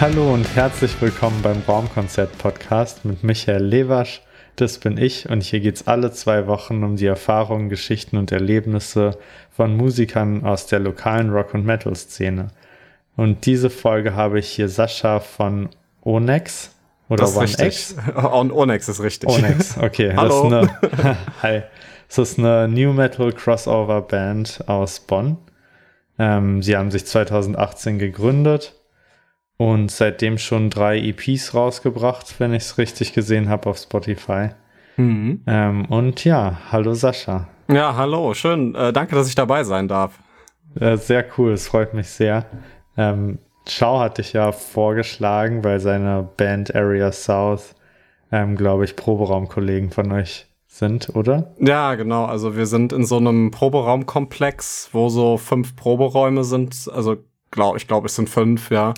Hallo und herzlich willkommen beim Raumkonzert-Podcast mit Michael Lewasch. Das bin ich und hier geht es alle zwei Wochen um die Erfahrungen, Geschichten und Erlebnisse von Musikern aus der lokalen Rock- und Metal-Szene. Und diese Folge habe ich hier Sascha von Onex oder das ist X. Onex ist richtig. Onex, okay. Hallo. Das ist eine, hi. Das ist eine New Metal Crossover Band aus Bonn. Ähm, sie haben sich 2018 gegründet und seitdem schon drei EPs rausgebracht, wenn ich es richtig gesehen habe auf Spotify. Mhm. Ähm, und ja, hallo Sascha. Ja, hallo, schön. Äh, danke, dass ich dabei sein darf. Äh, sehr cool, es freut mich sehr. Ähm, Schau hatte ich ja vorgeschlagen, weil seine Band Area South, ähm, glaube ich, Proberaumkollegen von euch sind, oder? Ja, genau. Also wir sind in so einem Proberaumkomplex, wo so fünf Proberäume sind. Also glaub, ich glaube, es sind fünf, ja.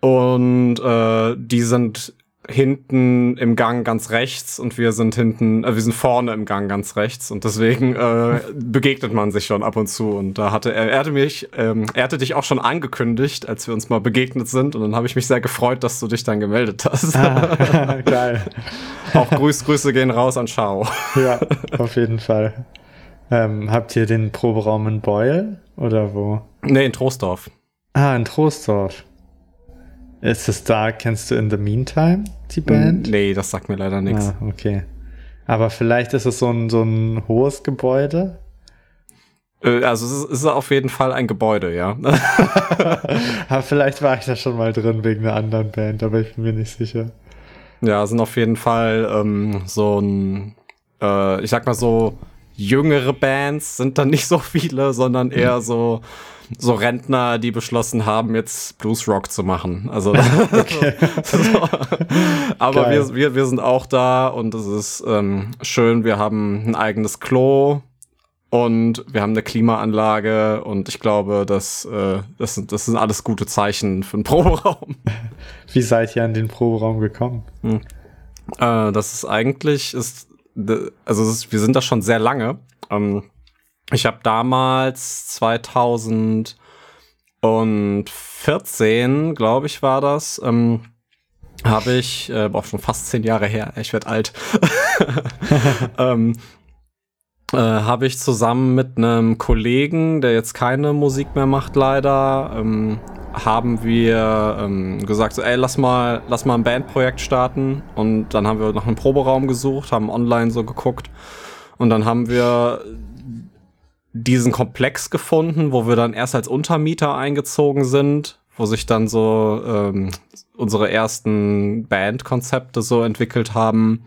Und äh, die sind hinten im Gang ganz rechts und wir sind hinten, äh, wir sind vorne im Gang ganz rechts und deswegen äh, begegnet man sich schon ab und zu und da hatte er, er hatte mich, ähm, er hatte dich auch schon angekündigt, als wir uns mal begegnet sind und dann habe ich mich sehr gefreut, dass du dich dann gemeldet hast. Ah, geil. auch Grüß, Grüße gehen raus an Schau. ja, auf jeden Fall. Ähm, habt ihr den Proberaum in Beul oder wo? Nee, in Troisdorf. Ah, in Troisdorf. Ist es da, kennst du In the Meantime, die Band? Nee, das sagt mir leider nichts. Ah, okay. Aber vielleicht ist es so ein, so ein hohes Gebäude? Äh, also es ist, auf jeden Fall ein Gebäude, ja. aber vielleicht war ich da schon mal drin wegen einer anderen Band, aber ich bin mir nicht sicher. Ja, sind auf jeden Fall ähm, so ein, äh, ich sag mal so, jüngere Bands sind dann nicht so viele, sondern eher so so Rentner, die beschlossen haben, jetzt Bluesrock zu machen. Also, so. aber wir, wir, wir sind auch da und es ist ähm, schön. Wir haben ein eigenes Klo und wir haben eine Klimaanlage und ich glaube, dass, äh, das, sind, das sind alles gute Zeichen für einen Proberaum. Wie seid ihr an den Proberaum gekommen? Hm. Äh, das ist eigentlich, ist, also ist, wir sind da schon sehr lange. Ähm, ich habe damals 2014, glaube ich, war das, ähm, habe ich, äh, boah, schon fast zehn Jahre her, ich werde alt, ähm, äh, habe ich zusammen mit einem Kollegen, der jetzt keine Musik mehr macht, leider, ähm, haben wir ähm, gesagt, so, ey, lass mal, lass mal ein Bandprojekt starten. Und dann haben wir nach einem Proberaum gesucht, haben online so geguckt. Und dann haben wir diesen Komplex gefunden, wo wir dann erst als Untermieter eingezogen sind, wo sich dann so ähm, unsere ersten Bandkonzepte so entwickelt haben.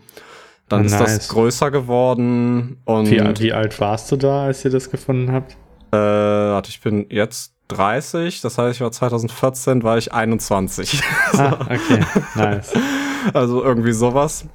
Dann nice. ist das größer geworden. Und wie, wie, alt warst du da, als ihr das gefunden habt? Äh, warte, ich bin jetzt 30, das heißt, ich war 2014, war ich 21. ah, okay, nice. Also irgendwie sowas.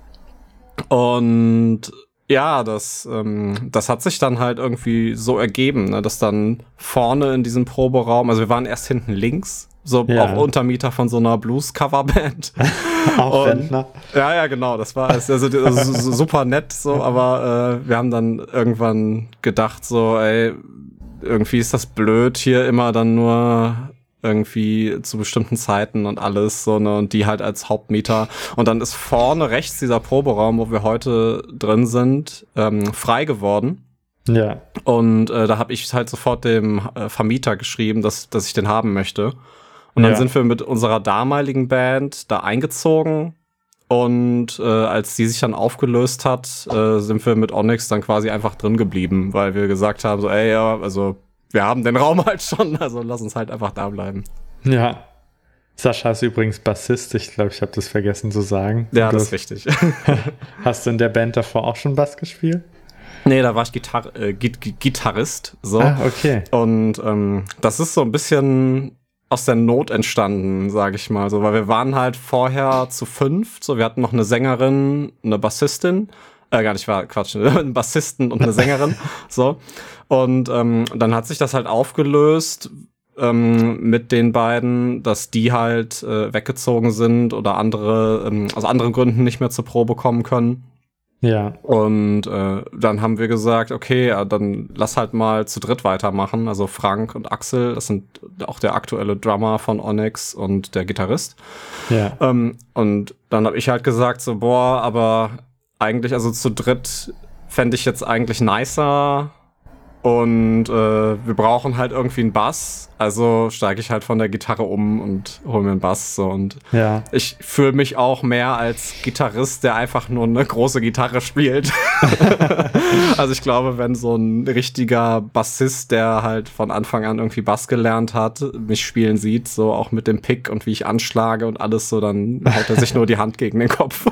Und ja, das, ähm, das hat sich dann halt irgendwie so ergeben, ne, dass dann vorne in diesem Proberaum, also wir waren erst hinten links, so ja. auch Untermieter von so einer Blues-Coverband. auch Rentner. Ja, ja, genau, das war also, also super nett so, aber äh, wir haben dann irgendwann gedacht so, ey, irgendwie ist das blöd, hier immer dann nur irgendwie zu bestimmten Zeiten und alles so ne und die halt als Hauptmieter und dann ist vorne rechts dieser Proberaum, wo wir heute drin sind, ähm, frei geworden. Ja. Und äh, da habe ich halt sofort dem äh, Vermieter geschrieben, dass dass ich den haben möchte. Und dann ja. sind wir mit unserer damaligen Band da eingezogen und äh, als die sich dann aufgelöst hat, äh, sind wir mit Onyx dann quasi einfach drin geblieben, weil wir gesagt haben, so, ey, ja, also wir haben den Raum halt schon, also lass uns halt einfach da bleiben. Ja. Sascha ist übrigens Bassist, ich glaube, ich habe das vergessen zu sagen. Ja, das ist richtig. Hast du in der Band davor auch schon Bass gespielt? Nee, da war ich Gitar äh, Gitarrist. So. Ah, okay. Und ähm, das ist so ein bisschen aus der Not entstanden, sage ich mal so, weil wir waren halt vorher zu fünf, so wir hatten noch eine Sängerin, eine Bassistin, äh, gar nicht war Quatsch, einen Bassisten und eine Sängerin, so und ähm, dann hat sich das halt aufgelöst ähm, mit den beiden, dass die halt äh, weggezogen sind oder andere, ähm, aus anderen Gründen nicht mehr zur Probe kommen können. Ja. Und äh, dann haben wir gesagt, okay, dann lass halt mal zu dritt weitermachen. Also Frank und Axel, das sind auch der aktuelle Drummer von Onyx und der Gitarrist. Ja. Ähm, und dann habe ich halt gesagt, so, boah, aber eigentlich, also zu dritt fände ich jetzt eigentlich nicer, und äh, wir brauchen halt irgendwie einen Bass. Also steige ich halt von der Gitarre um und hole mir einen Bass. So. Und ja. ich fühle mich auch mehr als Gitarrist, der einfach nur eine große Gitarre spielt. also ich glaube, wenn so ein richtiger Bassist, der halt von Anfang an irgendwie Bass gelernt hat, mich spielen sieht, so auch mit dem Pick und wie ich anschlage und alles so, dann haut er sich nur die Hand gegen den Kopf.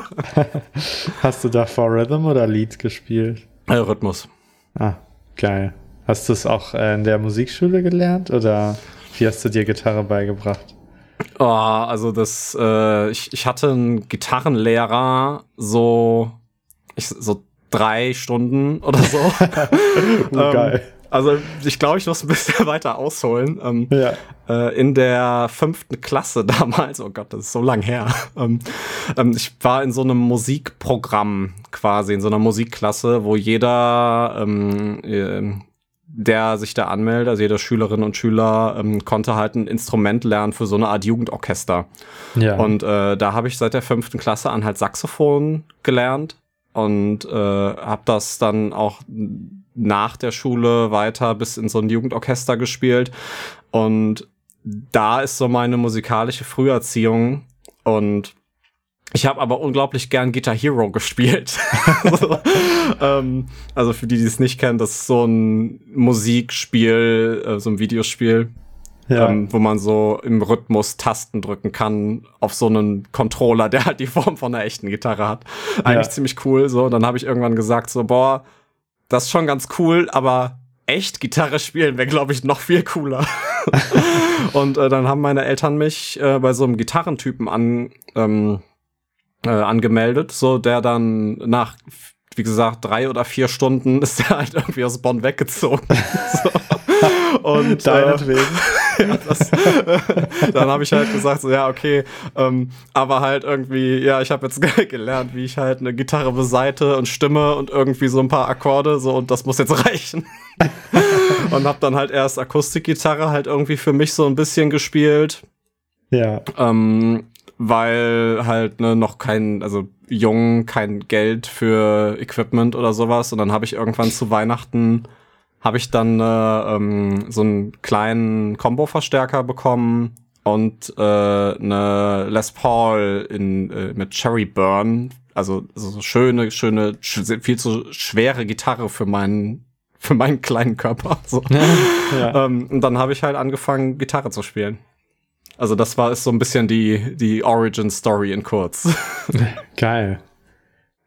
Hast du da vor Rhythm oder Lead gespielt? Äh, Rhythmus. Ah, geil. Hast du es auch äh, in der Musikschule gelernt oder wie hast du dir Gitarre beigebracht? Oh, also das, äh, ich, ich hatte einen Gitarrenlehrer so, ich, so drei Stunden oder so. oh, geil. Ähm, also ich glaube, ich muss ein bisschen weiter ausholen. Ähm, ja. äh, in der fünften Klasse damals, oh Gott, das ist so lang her. Ähm, ähm, ich war in so einem Musikprogramm quasi, in so einer Musikklasse, wo jeder ähm, äh, der sich da anmeldet, also jeder Schülerin und Schüler, ähm, konnte halt ein Instrument lernen für so eine Art Jugendorchester. Ja. Und äh, da habe ich seit der fünften Klasse an halt Saxophon gelernt und äh, habe das dann auch nach der Schule weiter bis in so ein Jugendorchester gespielt. Und da ist so meine musikalische Früherziehung und ich habe aber unglaublich gern Guitar Hero gespielt. also, ähm, also, für die, die es nicht kennen, das ist so ein Musikspiel, äh, so ein Videospiel, ja. ähm, wo man so im Rhythmus Tasten drücken kann auf so einen Controller, der halt die Form von einer echten Gitarre hat. Eigentlich ja. ziemlich cool. So, dann habe ich irgendwann gesagt so, boah, das ist schon ganz cool, aber echt Gitarre spielen wäre, glaube ich, noch viel cooler. und äh, dann haben meine Eltern mich äh, bei so einem Gitarrentypen an ähm, äh, angemeldet, so der dann nach, wie gesagt, drei oder vier Stunden ist er halt irgendwie aus Bonn weggezogen. so. Und deinetwegen. Äh, ja, das, dann habe ich halt gesagt, so ja, okay, ähm, aber halt irgendwie, ja, ich habe jetzt gelernt, wie ich halt eine Gitarre beseite und stimme und irgendwie so ein paar Akkorde, so und das muss jetzt reichen. und habe dann halt erst Akustikgitarre halt irgendwie für mich so ein bisschen gespielt. Ja. Ähm, weil halt ne, noch kein, also jung, kein Geld für Equipment oder sowas. Und dann habe ich irgendwann zu Weihnachten habe ich dann äh, ähm, so einen kleinen Combo-Verstärker bekommen und äh, eine Les Paul in, äh, mit Cherry Burn. Also so schöne, schöne, viel zu schwere Gitarre für meinen für meinen kleinen Körper. So. ja. ähm, und dann habe ich halt angefangen, Gitarre zu spielen. Also das war ist so ein bisschen die, die Origin Story in kurz. Geil.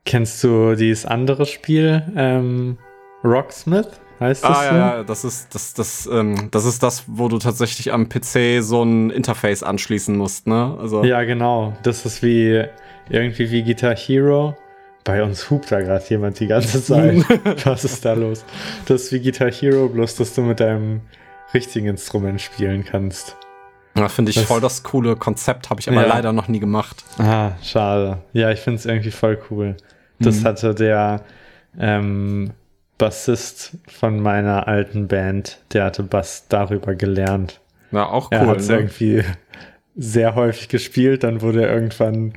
Kennst du dieses andere Spiel, ähm, Rocksmith? Heißt das ah, so? ja, ja, das ist das, das, ähm, das ist das, wo du tatsächlich am PC so ein Interface anschließen musst, ne? Also ja, genau. Das ist wie irgendwie wie Guitar Hero. Bei uns hupt da gerade jemand die ganze Zeit. Was ist da los? Das ist wie Guitar Hero, bloß dass du mit deinem richtigen Instrument spielen kannst. Ja, finde ich das, voll das coole Konzept, habe ich aber ja. leider noch nie gemacht. Ah, schade. Ja, ich finde es irgendwie voll cool. Das mhm. hatte der ähm, Bassist von meiner alten Band, der hatte Bass darüber gelernt. Ja, auch cool. Er hat es ne? irgendwie sehr häufig gespielt, dann wurde er irgendwann,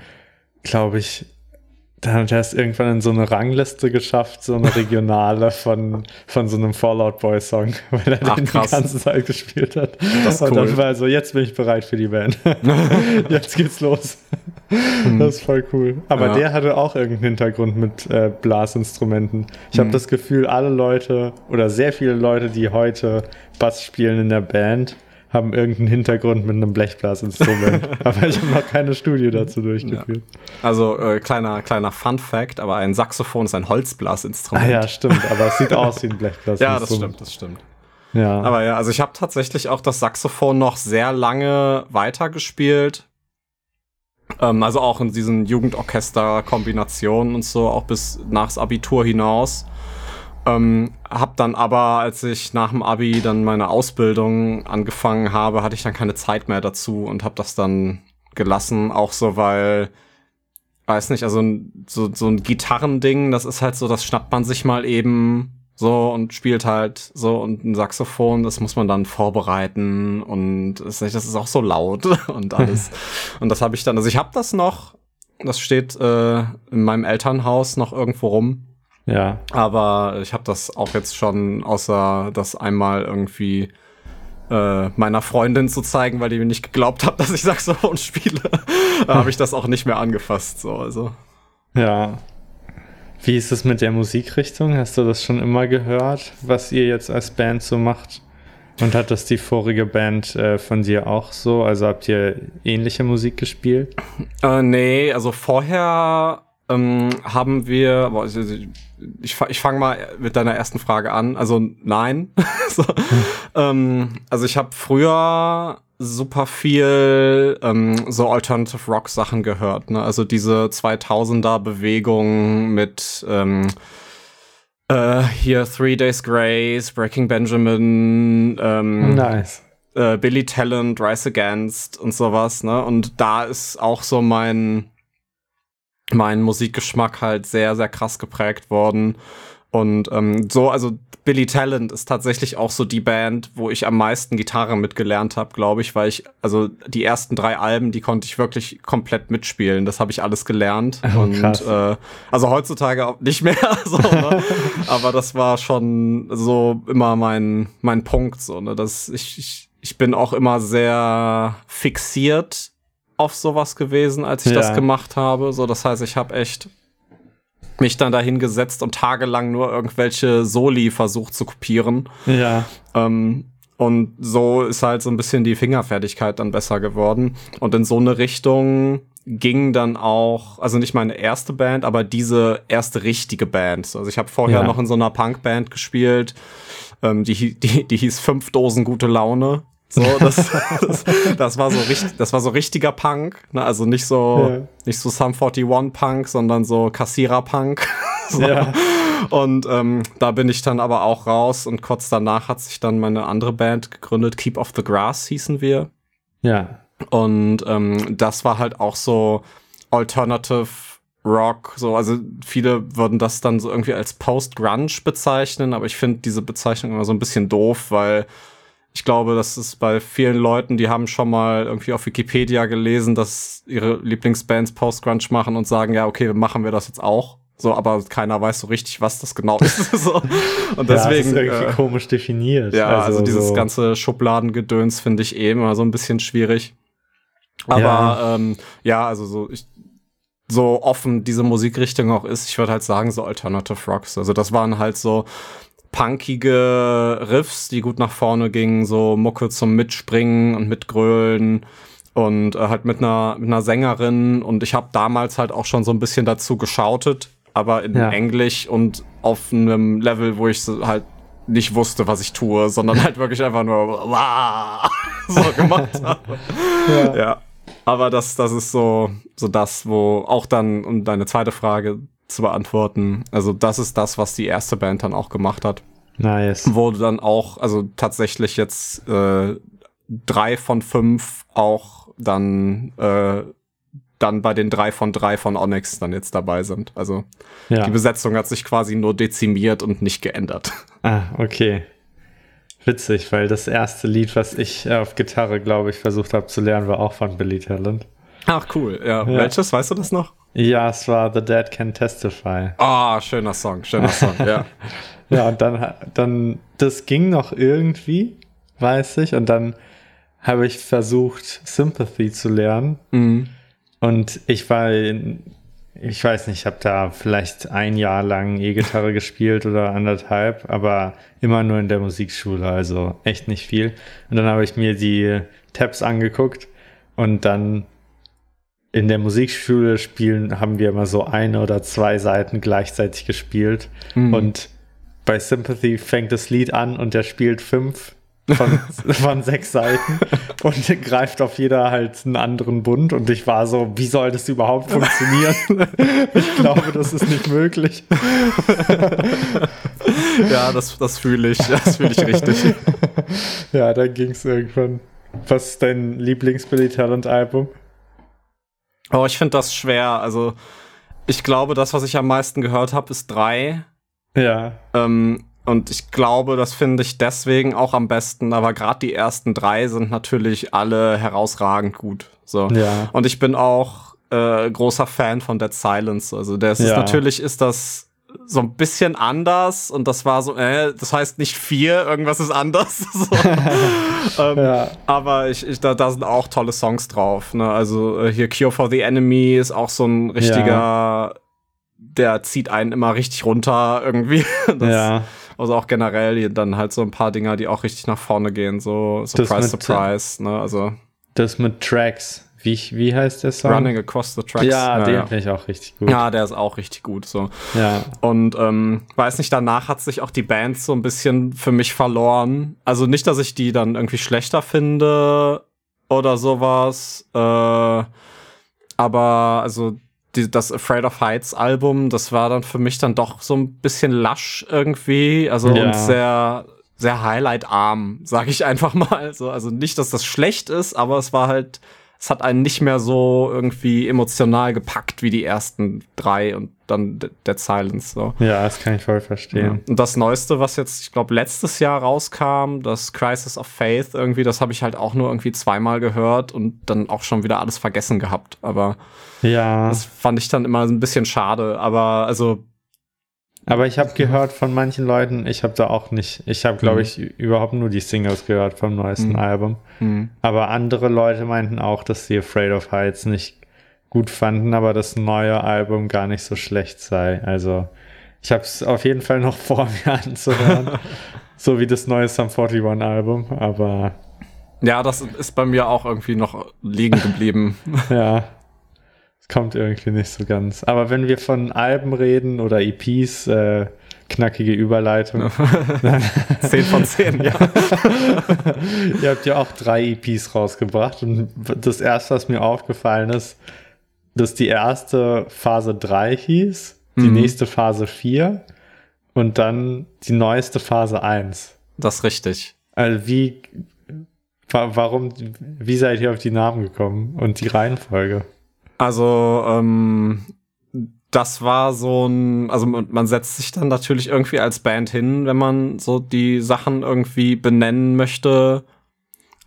glaube ich, dann hat er es irgendwann in so eine Rangliste geschafft, so eine regionale von, von so einem Fallout Boy Song, weil er Ach, den krass. die ganze Zeit gespielt hat. Das ist Und cool. dann war er so, jetzt bin ich bereit für die Band. jetzt geht's los. Hm. Das ist voll cool. Aber ja. der hatte auch irgendeinen Hintergrund mit äh, Blasinstrumenten. Ich hm. habe das Gefühl, alle Leute oder sehr viele Leute, die heute Bass spielen in der Band, haben irgendeinen Hintergrund mit einem Blechblasinstrument. aber ich habe noch keine Studie dazu durchgeführt. Ja. Also äh, kleiner, kleiner Fun Fact, aber ein Saxophon ist ein Holzblasinstrument. Ah ja, stimmt, aber es sieht aus wie ein Blechblasinstrument. ja, das stimmt, das stimmt. Ja. Aber ja, also ich habe tatsächlich auch das Saxophon noch sehr lange weitergespielt. Ähm, also auch in diesen Jugendorchester-Kombinationen und so, auch bis nachs Abitur hinaus. Ähm, hab dann aber, als ich nach dem Abi dann meine Ausbildung angefangen habe, hatte ich dann keine Zeit mehr dazu und hab das dann gelassen, auch so, weil weiß nicht, also so, so ein Gitarrending, das ist halt so, das schnappt man sich mal eben so und spielt halt so und ein Saxophon, das muss man dann vorbereiten und das ist auch so laut und alles. und das habe ich dann, also ich habe das noch, das steht äh, in meinem Elternhaus noch irgendwo rum. Ja. Aber ich habe das auch jetzt schon, außer das einmal irgendwie äh, meiner Freundin zu zeigen, weil die mir nicht geglaubt hat, dass ich Saxophon spiele, habe ich das auch nicht mehr angefasst. So, also. Ja. Wie ist es mit der Musikrichtung? Hast du das schon immer gehört, was ihr jetzt als Band so macht? Und hat das die vorige Band äh, von dir auch so? Also habt ihr ähnliche Musik gespielt? Äh, nee, also vorher ähm, haben wir, boah, ich, ich, ich fange mal mit deiner ersten Frage an. Also nein. so, ähm, also ich habe früher super viel ähm, so Alternative Rock Sachen gehört. Ne? Also diese 2000er Bewegung mit ähm, äh, hier Three Days Grace, Breaking Benjamin, ähm, nice. äh, Billy Talent, Rise Against und sowas. Ne? Und da ist auch so mein mein Musikgeschmack halt sehr, sehr krass geprägt worden. Und ähm, so, also Billy Talent ist tatsächlich auch so die Band, wo ich am meisten Gitarre mitgelernt habe, glaube ich, weil ich, also die ersten drei Alben, die konnte ich wirklich komplett mitspielen. Das habe ich alles gelernt. Oh, und äh, also heutzutage auch nicht mehr, so, ne? aber das war schon so immer mein, mein Punkt. So, ne? Das, ich, ich, ich bin auch immer sehr fixiert auf sowas gewesen, als ich ja. das gemacht habe. So, das heißt, ich habe echt mich dann dahin gesetzt und tagelang nur irgendwelche Soli versucht zu kopieren. Ja. Ähm, und so ist halt so ein bisschen die Fingerfertigkeit dann besser geworden. Und in so eine Richtung ging dann auch, also nicht meine erste Band, aber diese erste richtige Band. Also ich habe vorher ja. noch in so einer Punkband gespielt, ähm, die, die, die hieß Fünf Dosen gute Laune. So, das, das, das, war so richtig, das war so richtiger Punk, ne? also nicht so, ja. nicht so Sum 41 Punk, sondern so Kassierer Punk. so. Ja. Und ähm, da bin ich dann aber auch raus und kurz danach hat sich dann meine andere Band gegründet, Keep Off the Grass hießen wir. Ja. Und ähm, das war halt auch so Alternative Rock, so, also viele würden das dann so irgendwie als Post-Grunge bezeichnen, aber ich finde diese Bezeichnung immer so ein bisschen doof, weil ich glaube, das ist bei vielen Leuten, die haben schon mal irgendwie auf Wikipedia gelesen, dass ihre Lieblingsbands Post-Grunge machen und sagen, ja, okay, machen wir das jetzt auch. So, aber keiner weiß so richtig, was das genau ist. so. Und deswegen. Ja, das ist irgendwie äh, komisch definiert. Ja, also, also dieses so. ganze Schubladengedöns finde ich eh immer so ein bisschen schwierig. Aber ja, ähm, ja also so, ich, so offen diese Musikrichtung auch ist, ich würde halt sagen, so Alternative Rocks. Also das waren halt so punkige Riffs, die gut nach vorne gingen, so Mucke zum Mitspringen und Mitgrölen und äh, halt mit einer, mit einer Sängerin und ich habe damals halt auch schon so ein bisschen dazu geschautet, aber in ja. Englisch und auf einem Level, wo ich halt nicht wusste, was ich tue, sondern halt wirklich einfach nur so gemacht habe. Ja. ja. Aber das, das ist so, so das, wo auch dann, um deine zweite Frage zu beantworten. Also das ist das, was die erste Band dann auch gemacht hat. Nice. Wurde dann auch, also tatsächlich jetzt äh, drei von fünf auch dann äh, dann bei den drei von drei von Onyx dann jetzt dabei sind. Also ja. die Besetzung hat sich quasi nur dezimiert und nicht geändert. Ah, okay. Witzig, weil das erste Lied, was ich auf Gitarre, glaube ich, versucht habe zu lernen, war auch von Billy Talent. Ach cool, ja. ja. Welches, weißt du das noch? Ja, es war The Dead Can Testify. Ah, oh, schöner Song, schöner Song, ja. ja, und dann, dann, das ging noch irgendwie, weiß ich, und dann habe ich versucht, Sympathy zu lernen. Mhm. Und ich war, in, ich weiß nicht, ich habe da vielleicht ein Jahr lang E-Gitarre gespielt oder anderthalb, aber immer nur in der Musikschule, also echt nicht viel. Und dann habe ich mir die Tabs angeguckt und dann in der Musikschule spielen, haben wir immer so eine oder zwei Seiten gleichzeitig gespielt. Mhm. Und bei Sympathy fängt das Lied an und der spielt fünf von, von sechs Seiten und greift auf jeder halt einen anderen Bund. Und ich war so, wie soll das überhaupt funktionieren? ich glaube, das ist nicht möglich. ja, das, das fühle ich. Das fühle ich richtig. ja, dann ging es irgendwann. Was ist dein Lieblings-Billy Talent-Album? Aber ich finde das schwer. Also, ich glaube, das, was ich am meisten gehört habe, ist drei. Ja. Ähm, und ich glaube, das finde ich deswegen auch am besten. Aber gerade die ersten drei sind natürlich alle herausragend gut. So. Ja. Und ich bin auch äh, großer Fan von Dead Silence. Also das ist Ja. natürlich ist das so ein bisschen anders und das war so, äh, das heißt nicht vier, irgendwas ist anders. so. ähm, Ja. aber ich, ich, da, da sind auch tolle Songs drauf. Ne? Also äh, hier Cure for the Enemy ist auch so ein richtiger, der zieht einen immer richtig runter irgendwie. Das, ja. Also auch generell dann halt so ein paar Dinger, die auch richtig nach vorne gehen. So Surprise, mit- Surprise. Ne? Also Das mit Tracks. Wie, wie heißt der Song? Running Across the Tracks. Ja, den ja. finde ich auch richtig gut. ja, der ist auch richtig gut. So. Ja. Und ähm, weiß nicht, danach hat sich auch die Band so ein bisschen für mich verloren. Also nicht, dass ich die dann irgendwie schlechter finde oder sowas. Äh, aber also die, das Afraid of Heights Album, das war dann für mich dann doch so ein bisschen lasch irgendwie. Also Ja. und sehr sehr highlightarm, sag ich einfach mal. So, also nicht, dass das schlecht ist, aber es war halt, es hat einen nicht mehr so irgendwie emotional gepackt wie die ersten drei und dann De- Dead Silence. So. ja, das kann ich voll Ja. verstehen. Und das Neueste, was jetzt, ich glaube, letztes Jahr rauskam, das Crisis of Faith, irgendwie, das habe ich halt auch nur irgendwie zweimal gehört und dann auch schon wieder alles vergessen gehabt. Aber Ja. das fand ich dann immer ein bisschen schade. Aber also, Aber ich habe gehört von manchen Leuten, ich habe da auch nicht, ich habe, glaube Mhm. ich, überhaupt nur die Singles gehört vom neuesten Mhm. Album. hm. Aber andere Leute meinten auch, dass sie Afraid of Heights nicht gut fanden, aber das neue Album gar nicht so schlecht sei. Also ich habe es auf jeden Fall noch vor mir anzuhören. so wie das neue Sum 41 Album. Aber ja, das ist bei mir auch irgendwie noch liegen geblieben. ja, kommt irgendwie nicht so ganz. Aber wenn wir von Alben reden oder EPs, äh, knackige Überleitung. 10 von 10, ja. Ihr habt ja auch drei EPs rausgebracht und das erste, was mir aufgefallen ist, dass die erste Phase 3 hieß, die Mhm. nächste Phase 4 und dann die neueste Phase 1. Das ist richtig. Also wie, wa warum, wie seid ihr auf die Namen gekommen und die Reihenfolge? Also, ähm, das war so ein, also man, setzt sich dann natürlich irgendwie als Band hin, wenn man so die Sachen irgendwie benennen möchte.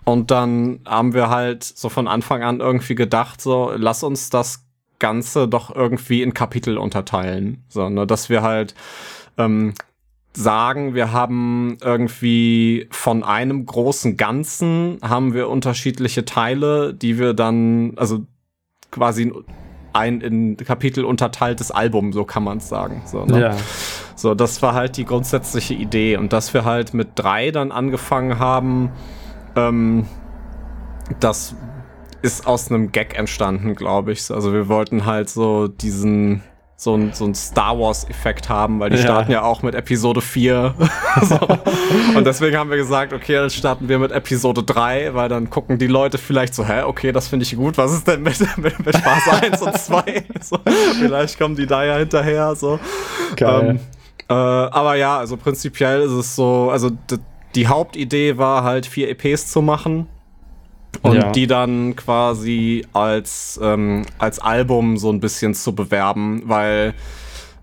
Und dann haben wir halt so von Anfang an irgendwie gedacht, so, lass uns das Ganze doch irgendwie in Kapitel unterteilen. So, ne, dass wir halt ähm, sagen, wir haben irgendwie von einem großen Ganzen haben wir unterschiedliche Teile, die wir dann, also quasi ein in Kapitel unterteiltes Album, so kann man es sagen. So, ne? Ja, so, das war halt die grundsätzliche Idee. Und dass wir halt mit drei dann angefangen haben, ähm, das ist aus einem Gag entstanden, glaube ich. Also wir wollten halt so diesen so ein, so ein Star Wars-Effekt haben, weil die Ja. starten ja auch mit Episode 4. so. Und deswegen haben wir gesagt, okay, dann starten wir mit Episode 3, weil dann gucken die Leute vielleicht so, hä, okay, das finde ich gut, was ist denn mit, mit, mit Phase 1 und 2? So, vielleicht kommen die da ja hinterher, so. geil. Ähm, äh, aber ja, also prinzipiell ist es so, also die Hauptidee war halt vier EPs zu machen und Ja. die dann quasi als, ähm, als Album so ein bisschen zu bewerben, weil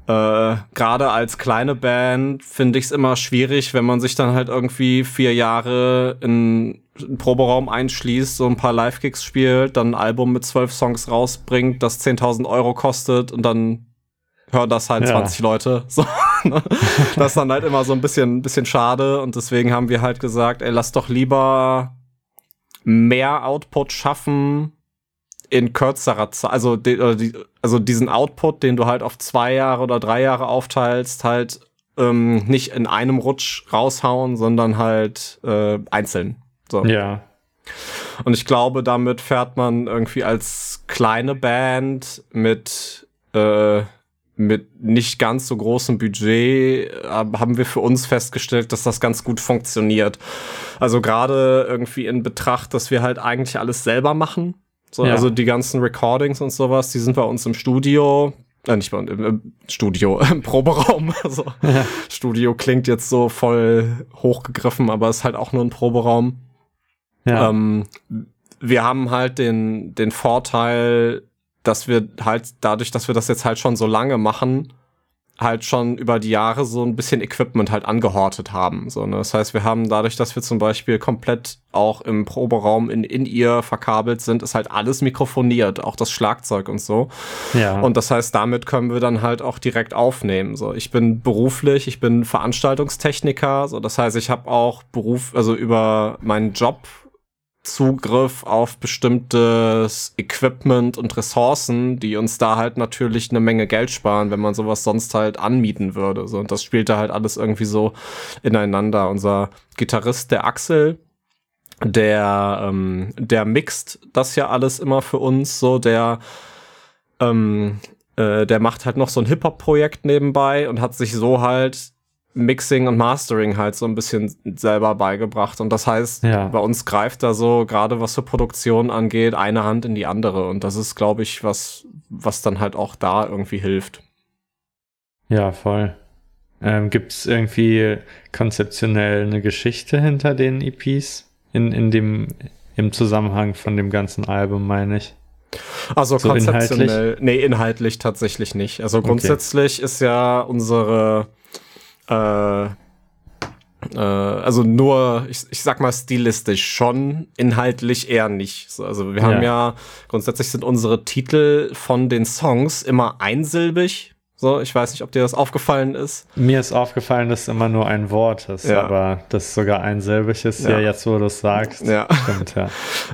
äh, gerade als kleine Band finde ich es immer schwierig, wenn man sich dann halt irgendwie vier Jahre in einen Proberaum einschließt, so ein paar Live-Gigs spielt, dann ein Album mit zwölf Songs rausbringt, das 10.000 Euro kostet und dann hören das halt Ja. 20 Leute. So, ne? Das ist dann halt immer so ein bisschen, ein bisschen schade und deswegen haben wir halt gesagt, ey, lass doch lieber mehr Output schaffen in kürzerer Zeit, also, die, also diesen Output, den du halt auf zwei Jahre oder drei Jahre aufteilst, halt ähm, nicht in einem Rutsch raushauen, sondern halt äh, einzeln. So. ja, Und ich glaube, damit fährt man irgendwie als kleine Band mit, äh, mit nicht ganz so großem Budget, äh, haben wir für uns festgestellt, dass das ganz gut funktioniert. Also gerade irgendwie in Betracht, dass wir halt eigentlich alles selber machen. So, Ja. Also die ganzen Recordings und sowas, die sind bei uns im Studio. Äh, nicht bei uns, im, im Studio, im Proberaum. Also, Studio klingt jetzt so voll hochgegriffen, aber ist halt auch nur ein Proberaum. ja. Ähm, wir haben halt den, den Vorteil, dass wir halt dadurch, dass wir das jetzt halt schon so lange machen, halt schon über die Jahre so ein bisschen Equipment halt angehortet haben. So, ne? Das heißt, wir haben dadurch, dass wir zum Beispiel komplett auch im Proberaum in, in ihr verkabelt sind, ist halt alles mikrofoniert, auch das Schlagzeug und so. Ja. Und das heißt, damit können wir dann halt auch direkt aufnehmen. So, ich bin beruflich, ich bin Veranstaltungstechniker, so das heißt, ich habe auch Beruf, also über meinen Job Zugriff auf bestimmtes Equipment und Ressourcen, die uns da halt natürlich eine Menge Geld sparen, wenn man sowas sonst halt anmieten würde. So, und das spielt da halt alles irgendwie so ineinander. Unser Gitarrist, der Axel, der, ähm, der mixt das ja alles immer für uns, so der, ähm, äh, der macht halt noch so ein Hip-Hop-Projekt nebenbei und hat sich so halt Mixing und Mastering halt so ein bisschen selber beigebracht. Und das heißt, ja. bei uns greift da so, gerade was für Produktion angeht, eine Hand in die andere. Und das ist, glaube ich, was, was dann halt auch da irgendwie hilft. Ja, voll. Ähm, Gibt es irgendwie konzeptionell eine Geschichte hinter den EPs? In, in dem, im Zusammenhang von dem ganzen Album, meine ich. Also so konzeptionell, inhaltlich? nee, inhaltlich tatsächlich nicht. Also grundsätzlich okay. ist ja unsere äh, äh, also nur, ich, ich sag mal stilistisch schon, inhaltlich eher nicht. Also wir haben ja. ja, grundsätzlich sind unsere Titel von den Songs immer einsilbig. So, ich weiß nicht, ob dir das aufgefallen ist. Mir ist aufgefallen, dass immer nur ein Wort ist, ja. aber das sogar einsilbig ist, ja, ja jetzt, wo du es sagst. Ja. Stimmt, ja.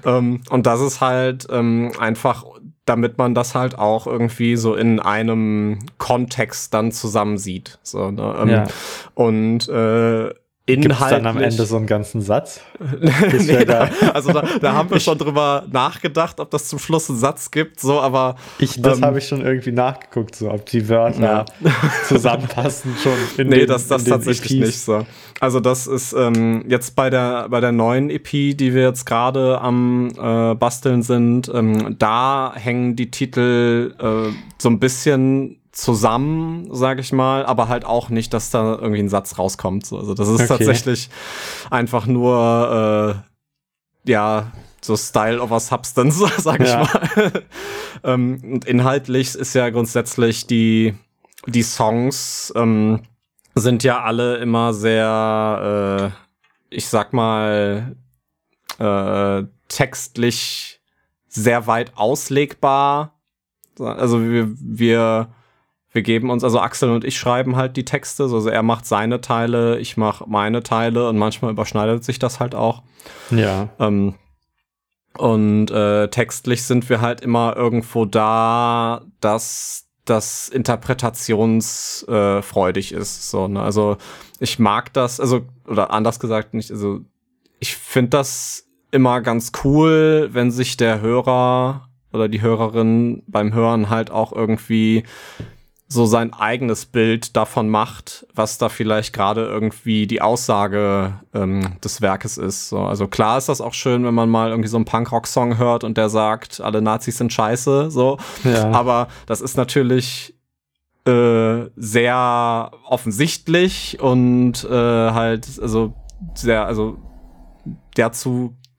um, ähm, und das ist halt ähm, einfach damit man das halt auch irgendwie so in einem Kontext dann zusammen sieht. So, ne? Ähm, ja. Und äh, Inhaltlich. Gibt's dann am Ende so einen ganzen Satz? nee, da, also da, da haben wir schon drüber nachgedacht, ob das zum Schluss einen Satz gibt, so, aber. Ich, das ähm, habe ich schon irgendwie nachgeguckt, so, ob die Wörter ja. zusammenpassen schon. In nee, den, das, das tatsächlich EPs. nicht so. Also das ist ähm, jetzt bei der, bei der neuen EP, die wir jetzt gerade am äh, Basteln sind, ähm, da hängen die Titel äh, so ein bisschen zusammen, sage ich mal, aber halt auch nicht, dass da irgendwie ein Satz rauskommt. So. Also das ist okay. tatsächlich einfach nur äh, ja so Style over Substance, sage ich ja. mal. ähm, und inhaltlich ist ja grundsätzlich die die Songs ähm, sind ja alle immer sehr, äh, ich sag mal, äh, textlich sehr weit auslegbar. Also wir, wir wir geben uns, also Axel und ich schreiben halt die Texte, also er macht seine Teile, ich mache meine Teile und manchmal überschneidet sich das halt auch. Ja. Ähm, und äh, textlich sind wir halt immer irgendwo da, dass das interpretationsfreudig äh, ist. So, ne? Also ich mag das, also, oder anders gesagt nicht, also ich finde das immer ganz cool, wenn sich der Hörer oder die Hörerin beim Hören halt auch irgendwie so sein eigenes Bild davon macht, was da vielleicht gerade irgendwie die Aussage ähm, des Werkes ist. So, also klar ist das auch schön, wenn man mal irgendwie so einen Punkrock-Song hört und der sagt, alle Nazis sind scheiße, so. Ja. Aber das ist natürlich äh, sehr offensichtlich und äh, halt, also sehr, also der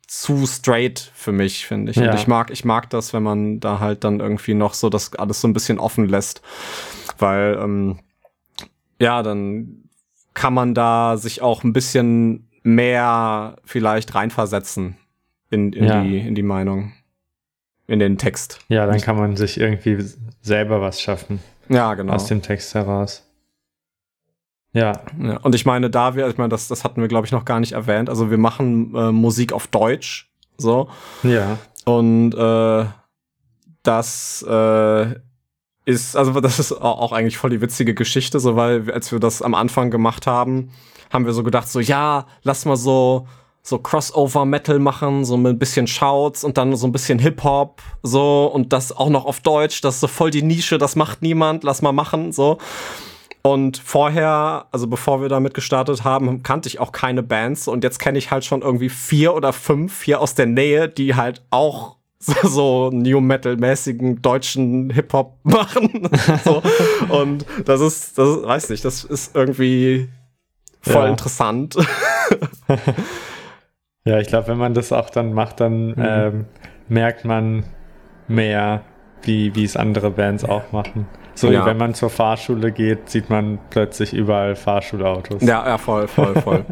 zu straight für mich, finde ich. Ja. Und ich mag, ich mag das, wenn man da halt dann irgendwie noch so das alles so ein bisschen offen lässt weil ähm, ja, dann kann man da sich auch ein bisschen mehr vielleicht reinversetzen in, in, ja. die, in die Meinung, in den Text. Ja, dann kann man sich irgendwie selber was schaffen. Ja, genau. Aus dem Text heraus. Ja. ja. Und ich meine, da wir, ich meine, das, das hatten wir, glaube ich, noch gar nicht erwähnt. Also wir machen äh, Musik auf Deutsch. So. Ja. Und äh, das äh, ist, also das ist auch eigentlich voll die witzige Geschichte, so weil als wir das am Anfang gemacht haben, haben wir so gedacht, so ja, lass mal so so Crossover Metal machen, so mit ein bisschen Shouts und dann so ein bisschen Hip Hop, so und das auch noch auf Deutsch, das ist so voll die Nische, das macht niemand, lass mal machen, so. Und vorher, also bevor wir damit gestartet haben, kannte ich auch keine Bands und jetzt kenne ich halt schon irgendwie vier oder fünf hier aus der Nähe, die halt auch so, so New Metal-mäßigen deutschen Hip-Hop machen. so. Und das ist, das weiß nicht, das ist irgendwie voll ja. interessant. ja, ich glaube, wenn man das auch dann macht, dann mhm. ähm, merkt man mehr, wie, wie es andere Bands auch machen. So ja. wie wenn man zur Fahrschule geht, sieht man plötzlich überall Fahrschulautos. Ja, ja, voll, voll, voll.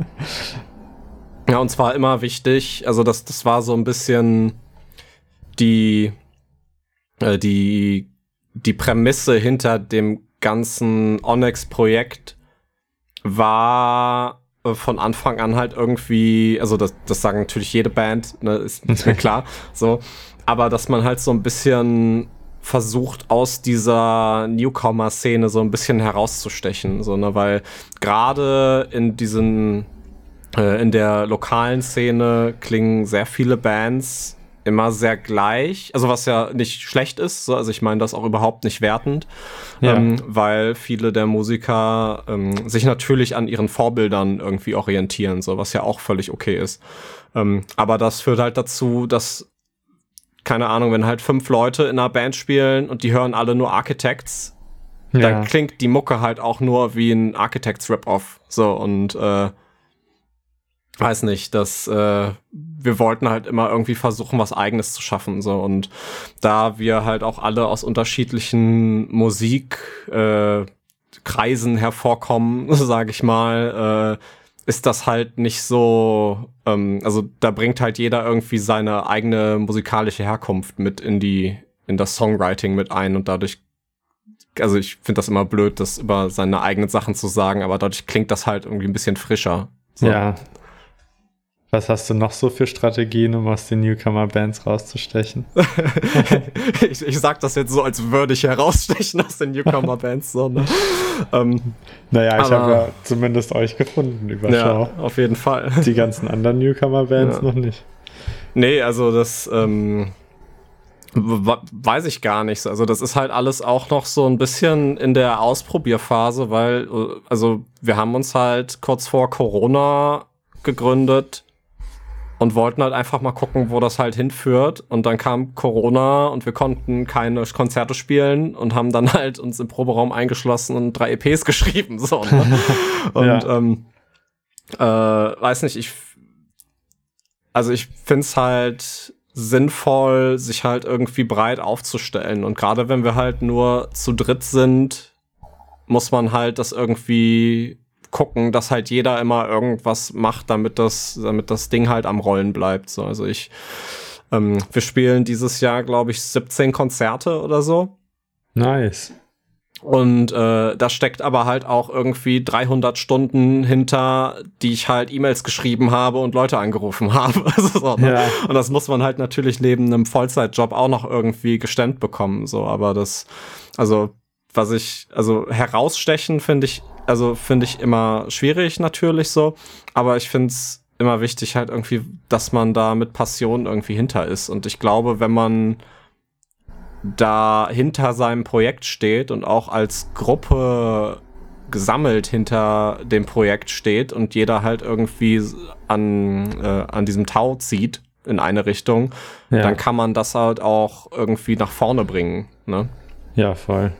ja, und zwar immer wichtig, also das, das war so ein bisschen die, äh, die, die Prämisse hinter dem ganzen Onyx-Projekt war äh, von Anfang an halt irgendwie, also das, das sagen natürlich jede Band, ne, ist, ist mir klar, so, aber dass man halt so ein bisschen versucht, aus dieser Newcomer-Szene so ein bisschen herauszustechen, so, ne, weil gerade in diesen, äh, in der lokalen Szene klingen sehr viele Bands immer sehr gleich, also was ja nicht schlecht ist, so, also ich meine das auch überhaupt nicht wertend, ja. ähm, weil viele der Musiker ähm, sich natürlich an ihren Vorbildern irgendwie orientieren, so was ja auch völlig okay ist. Ähm, aber das führt halt dazu, dass keine Ahnung, wenn halt fünf Leute in einer Band spielen und die hören alle nur Architects, ja. dann klingt die Mucke halt auch nur wie ein Architects Rip-Off. So und äh, weiß nicht, dass äh, wir wollten halt immer irgendwie versuchen, was Eigenes zu schaffen. So und da wir halt auch alle aus unterschiedlichen Musikkreisen äh, hervorkommen, sage ich mal, äh, ist das halt nicht so. Ähm, also da bringt halt jeder irgendwie seine eigene musikalische Herkunft mit in die in das Songwriting mit ein und dadurch also ich finde das immer blöd, das über seine eigenen Sachen zu sagen, aber dadurch klingt das halt irgendwie ein bisschen frischer. So. Ja, was hast du noch so für Strategien, um aus den Newcomer-Bands rauszustechen? ich, ich sag das jetzt so, als würde ich herausstechen aus den Newcomer-Bands. So, ne? ähm, naja, ich habe ja zumindest euch gefunden über Ja, auf jeden Fall. Die ganzen anderen Newcomer-Bands ja. noch nicht. Nee, also das ähm, weiß ich gar nicht. Also das ist halt alles auch noch so ein bisschen in der Ausprobierphase, weil äh, also wir haben uns halt kurz vor Corona gegründet und wollten halt einfach mal gucken, wo das halt hinführt. Und dann kam Corona und wir konnten keine Konzerte spielen und haben dann halt uns im Proberaum eingeschlossen und drei EPs geschrieben. So, ne? Und ja. ähm, äh, weiß nicht, ich also ich find's halt sinnvoll, sich halt irgendwie breit aufzustellen. Und gerade wenn wir halt nur zu dritt sind, muss man halt das irgendwie gucken, dass halt jeder immer irgendwas macht, damit das, damit das Ding halt am Rollen bleibt. So, also ich, ähm, wir spielen dieses Jahr, glaube ich, 17 Konzerte oder so. Nice. Und äh, da steckt aber halt auch irgendwie 300 Stunden hinter, die ich halt E-Mails geschrieben habe und Leute angerufen habe. so, ne? ja. Und das muss man halt natürlich neben einem Vollzeitjob auch noch irgendwie gestemmt bekommen. So, aber das, also was ich, also herausstechen finde ich also finde ich immer schwierig natürlich so, aber ich finde es immer wichtig halt irgendwie, dass man da mit Passion irgendwie hinter ist. Und ich glaube, wenn man da hinter seinem Projekt steht und auch als Gruppe gesammelt hinter dem Projekt steht und jeder halt irgendwie an, äh, an diesem Tau zieht in eine Richtung, ja. dann kann man das halt auch irgendwie nach vorne bringen. Ne? Ja, voll.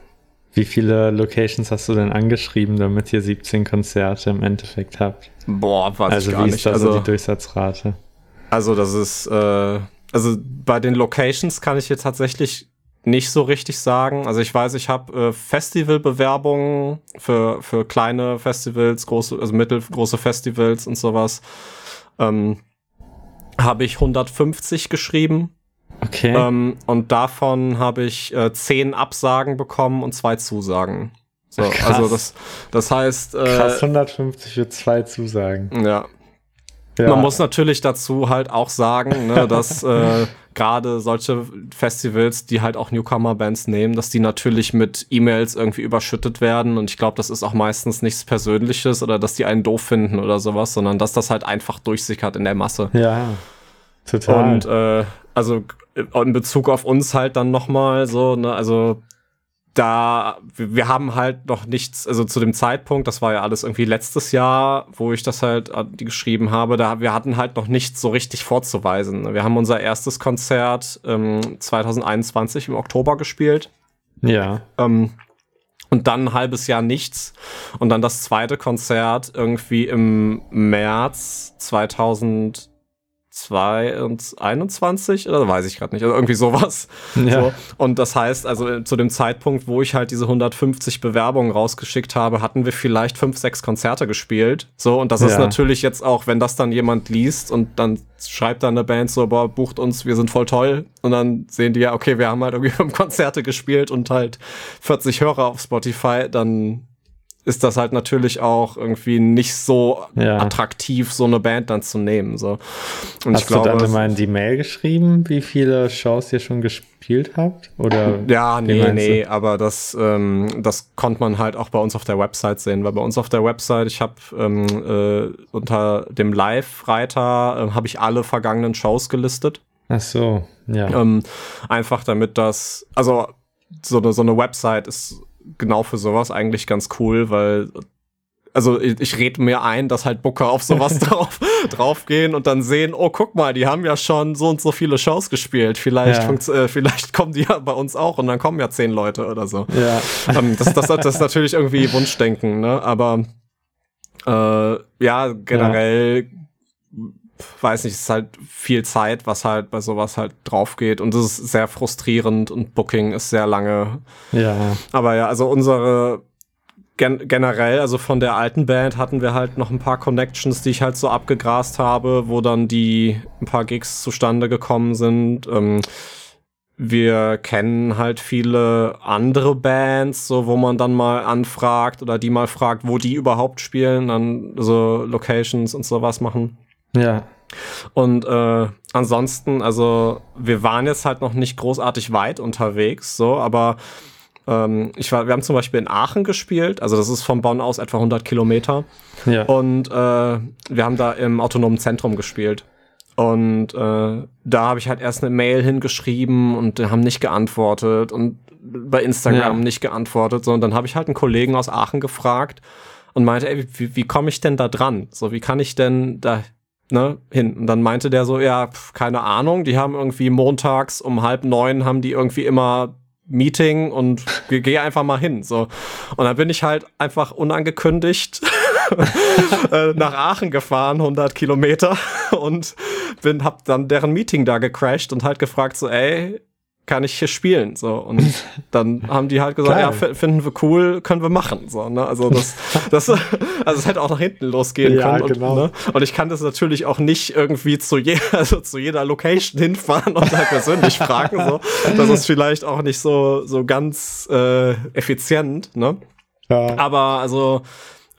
Wie viele Locations hast du denn angeschrieben, damit ihr 17 Konzerte im Endeffekt habt? Boah, weiß also ich gar wie nicht. ist also die Durchsatzrate? Also das ist, äh, also bei den Locations kann ich jetzt tatsächlich nicht so richtig sagen. Also ich weiß, ich habe äh, Festivalbewerbungen für, für kleine Festivals, große, also mittelgroße Festivals und sowas. Ähm, habe ich 150 geschrieben. Okay. Ähm, und davon habe ich äh, zehn Absagen bekommen und zwei Zusagen. So, Krass. also das, das heißt. Äh, Krass, 150 für zwei Zusagen. Ja. ja. Man muss natürlich dazu halt auch sagen, ne, dass äh, gerade solche Festivals, die halt auch Newcomer-Bands nehmen, dass die natürlich mit E-Mails irgendwie überschüttet werden. Und ich glaube, das ist auch meistens nichts Persönliches oder dass die einen doof finden oder sowas, sondern dass das halt einfach durchsickert in der Masse. Ja. Total. Und äh, also in Bezug auf uns halt dann nochmal so, ne, also da, wir haben halt noch nichts, also zu dem Zeitpunkt, das war ja alles irgendwie letztes Jahr, wo ich das halt geschrieben habe, da wir hatten halt noch nichts so richtig vorzuweisen. Wir haben unser erstes Konzert ähm, 2021 im Oktober gespielt. Ja. Ähm, und dann ein halbes Jahr nichts. Und dann das zweite Konzert irgendwie im März 2000 21 oder weiß ich gerade nicht, also irgendwie sowas. Ja. So. Und das heißt, also äh, zu dem Zeitpunkt, wo ich halt diese 150 Bewerbungen rausgeschickt habe, hatten wir vielleicht fünf, sechs Konzerte gespielt. So, und das ja. ist natürlich jetzt auch, wenn das dann jemand liest und dann schreibt dann eine Band so, boah, bucht uns, wir sind voll toll. Und dann sehen die ja, okay, wir haben halt irgendwie fünf Konzerte gespielt und halt 40 Hörer auf Spotify, dann ist das halt natürlich auch irgendwie nicht so ja. attraktiv, so eine Band dann zu nehmen. So. Und Hast ich glaube, du dann immer in die Mail geschrieben, wie viele Shows ihr schon gespielt habt? Oder ja, nee, nee, aber das, ähm, das konnte man halt auch bei uns auf der Website sehen, weil bei uns auf der Website, ich habe ähm, äh, unter dem Live-Reiter äh, habe ich alle vergangenen Shows gelistet. Ach so, ja. Ähm, einfach damit das, also so eine, so eine Website ist genau für sowas eigentlich ganz cool, weil also ich, ich rede mir ein, dass halt Booker auf sowas drauf draufgehen und dann sehen, oh guck mal, die haben ja schon so und so viele Shows gespielt. Vielleicht ja. äh, vielleicht kommen die ja bei uns auch und dann kommen ja zehn Leute oder so. Ja. Ähm, das, das, das ist natürlich irgendwie Wunschdenken, ne? Aber äh, ja, generell ja weiß nicht, es ist halt viel Zeit, was halt bei sowas halt drauf geht und es ist sehr frustrierend und Booking ist sehr lange. Ja. Aber ja, also unsere gen generell, also von der alten Band hatten wir halt noch ein paar Connections, die ich halt so abgegrast habe, wo dann die ein paar Gigs zustande gekommen sind. Ähm, wir kennen halt viele andere Bands, so wo man dann mal anfragt oder die mal fragt, wo die überhaupt spielen, dann so Locations und sowas machen. Ja. Und äh, ansonsten, also wir waren jetzt halt noch nicht großartig weit unterwegs, so, aber ähm, ich war, wir haben zum Beispiel in Aachen gespielt, also das ist von Bonn aus etwa 100 Kilometer. Ja. Und äh, wir haben da im autonomen Zentrum gespielt. Und äh, da habe ich halt erst eine Mail hingeschrieben und haben nicht geantwortet und bei Instagram ja. nicht geantwortet, sondern dann habe ich halt einen Kollegen aus Aachen gefragt und meinte, ey, wie, wie komme ich denn da dran? So, wie kann ich denn da ne, hin. Und dann meinte der so, ja, pf, keine Ahnung, die haben irgendwie montags um halb neun haben die irgendwie immer Meeting und geh einfach mal hin. So. Und dann bin ich halt einfach unangekündigt äh, nach Aachen gefahren, 100 Kilometer und bin, hab dann deren Meeting da gecrashed und halt gefragt so, ey, kann ich hier spielen so und dann haben die halt gesagt ja finden wir cool können wir machen so ne also das das also es hätte auch nach hinten losgehen ja, können und, genau. ne? und ich kann das natürlich auch nicht irgendwie zu jeder also zu jeder Location hinfahren und halt persönlich fragen so das ist vielleicht auch nicht so so ganz äh, effizient ne ja. aber also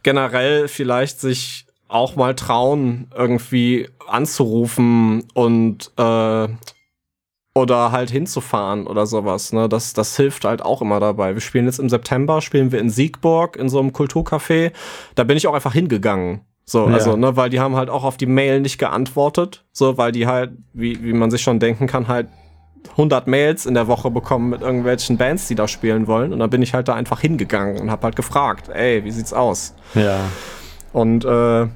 generell vielleicht sich auch mal trauen irgendwie anzurufen und äh, oder halt hinzufahren oder sowas. Ne? Das, das hilft halt auch immer dabei. Wir spielen jetzt im September, spielen wir in Siegburg in so einem Kulturcafé. Da bin ich auch einfach hingegangen. So, ja. also, ne, weil die haben halt auch auf die Mail nicht geantwortet, so, weil die halt, wie, wie man sich schon denken kann, halt 100 Mails in der Woche bekommen mit irgendwelchen Bands, die da spielen wollen. Und dann bin ich halt da einfach hingegangen und hab halt gefragt, ey, wie sieht's aus? Ja. Und äh,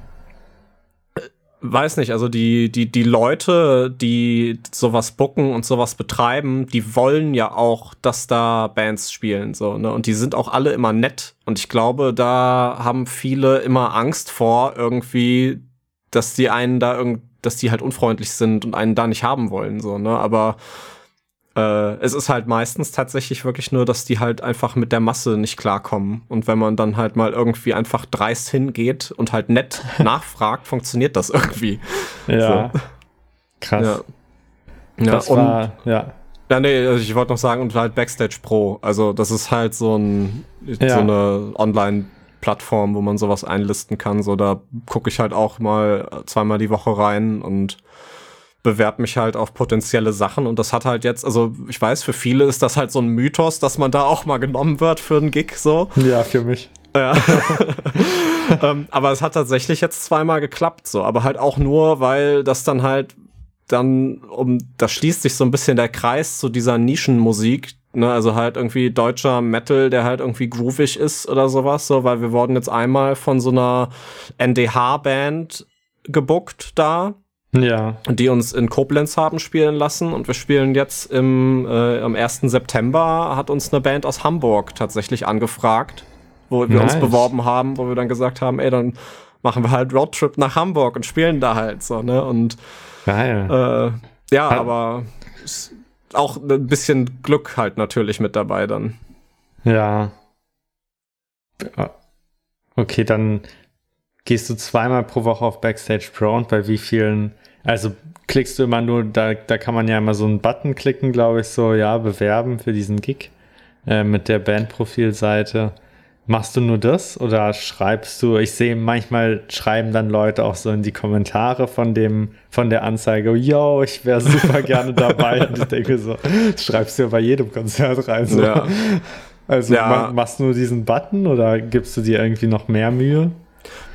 weiß nicht, also die, die, die Leute, die sowas bucken und sowas betreiben, die wollen ja auch, dass da Bands spielen, so, ne? Und die sind auch alle immer nett. Und ich glaube, da haben viele immer Angst vor, irgendwie, dass die einen da irgend, dass die halt unfreundlich sind und einen da nicht haben wollen, so, ne? Aber äh, es ist halt meistens tatsächlich wirklich nur, dass die halt einfach mit der Masse nicht klarkommen. Und wenn man dann halt mal irgendwie einfach dreist hingeht und halt nett nachfragt, funktioniert das irgendwie. Ja. So. Krass. Ja, ja das und, war, ja. Ja, nee, also ich wollte noch sagen, und halt Backstage Pro. Also, das ist halt so, ein, ja. so eine Online- Plattform, wo man sowas einlisten kann. So, da gucke ich halt auch mal zweimal die Woche rein und bewerbe mich halt auf potenzielle Sachen und das hat halt jetzt, also ich weiß, für viele ist das halt so ein Mythos, dass man da auch mal genommen wird für einen Gig so. Ja, für mich. Ja. ähm, aber es hat tatsächlich jetzt zweimal geklappt, so, aber halt auch nur, weil das dann halt dann um, da schließt sich so ein bisschen der Kreis zu dieser Nischenmusik, ne, also halt irgendwie deutscher Metal, der halt irgendwie groovig ist oder sowas, so, weil wir wurden jetzt einmal von so einer NDH-Band gebuckt da ja. Die uns in Koblenz haben spielen lassen und wir spielen jetzt im, äh, am 1. September hat uns eine Band aus Hamburg tatsächlich angefragt, wo wir nice. uns beworben haben, wo wir dann gesagt haben, ey, dann machen wir halt Roadtrip nach Hamburg und spielen da halt so, ne? Und Geil. Äh, ja, Hat aber auch ein bisschen Glück halt natürlich mit dabei dann. Ja. Okay, dann gehst du zweimal pro Woche auf Backstage Pro und bei wie vielen, also klickst du immer nur, da, da kann man ja immer so einen Button klicken, glaube ich, so, ja, bewerben für diesen Gig äh, mit der Bandprofilseite. Machst du nur das oder schreibst du, ich sehe manchmal schreiben dann Leute auch so in die Kommentare von dem, von der Anzeige, yo, ich wäre super gerne dabei. und ich denke so, schreibst du ja bei jedem Konzert rein. So. Ja. Also ja. machst du nur diesen Button oder gibst du dir irgendwie noch mehr Mühe?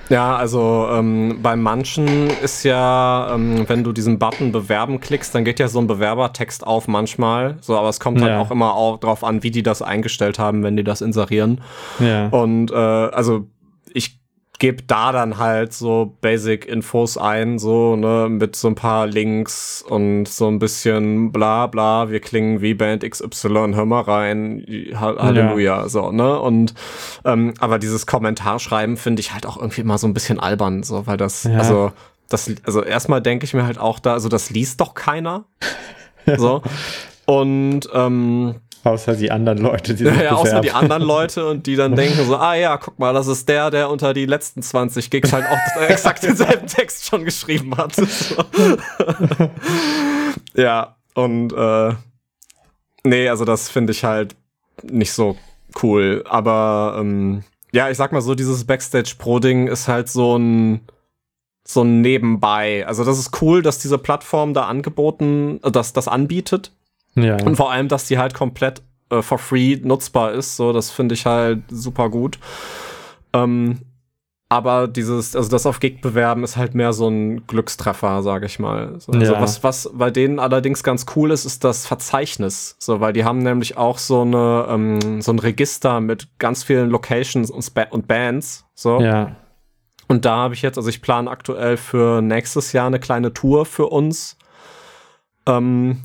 Ja, also ähm, bei manchen ist ja, ähm, wenn du diesen Button bewerben klickst, dann geht ja so ein Bewerbertext auf manchmal. So, aber es kommt halt ja. auch immer auch drauf an, wie die das eingestellt haben, wenn die das inserieren. Ja. Und äh, also ich gebe da dann halt so Basic-Infos ein, so, ne, mit so ein paar Links und so ein bisschen bla bla, wir klingen wie Band XY, hör mal rein, Halleluja, ja. so, ne? Und ähm, aber dieses Kommentarschreiben finde ich halt auch irgendwie immer so ein bisschen albern, so, weil das, ja. also, das, also erstmal denke ich mir halt auch da, also das liest doch keiner. so. Und ähm, Außer die anderen Leute, die sich Ja, ja außer die anderen Leute und die dann denken so, ah ja, guck mal, das ist der, der unter die letzten 20 Gigs halt auch exakt denselben Text schon geschrieben hat. ja, und äh, nee, also das finde ich halt nicht so cool. Aber ähm, ja, ich sag mal so, dieses Backstage-Pro-Ding ist halt so ein so ein Nebenbei. Also das ist cool, dass diese Plattform da angeboten, dass das anbietet. Ja. Und vor allem, dass die halt komplett äh, for free nutzbar ist. So, das finde ich halt super gut. Ähm, aber dieses, also das auf Gig bewerben ist halt mehr so ein Glückstreffer, sage ich mal. So, also ja. was, was bei denen allerdings ganz cool ist, ist das Verzeichnis. So, weil die haben nämlich auch so eine, ähm, so ein Register mit ganz vielen Locations und, Sp und Bands. So. Ja. Und da habe ich jetzt, also ich plane aktuell für nächstes Jahr eine kleine Tour für uns. Ähm,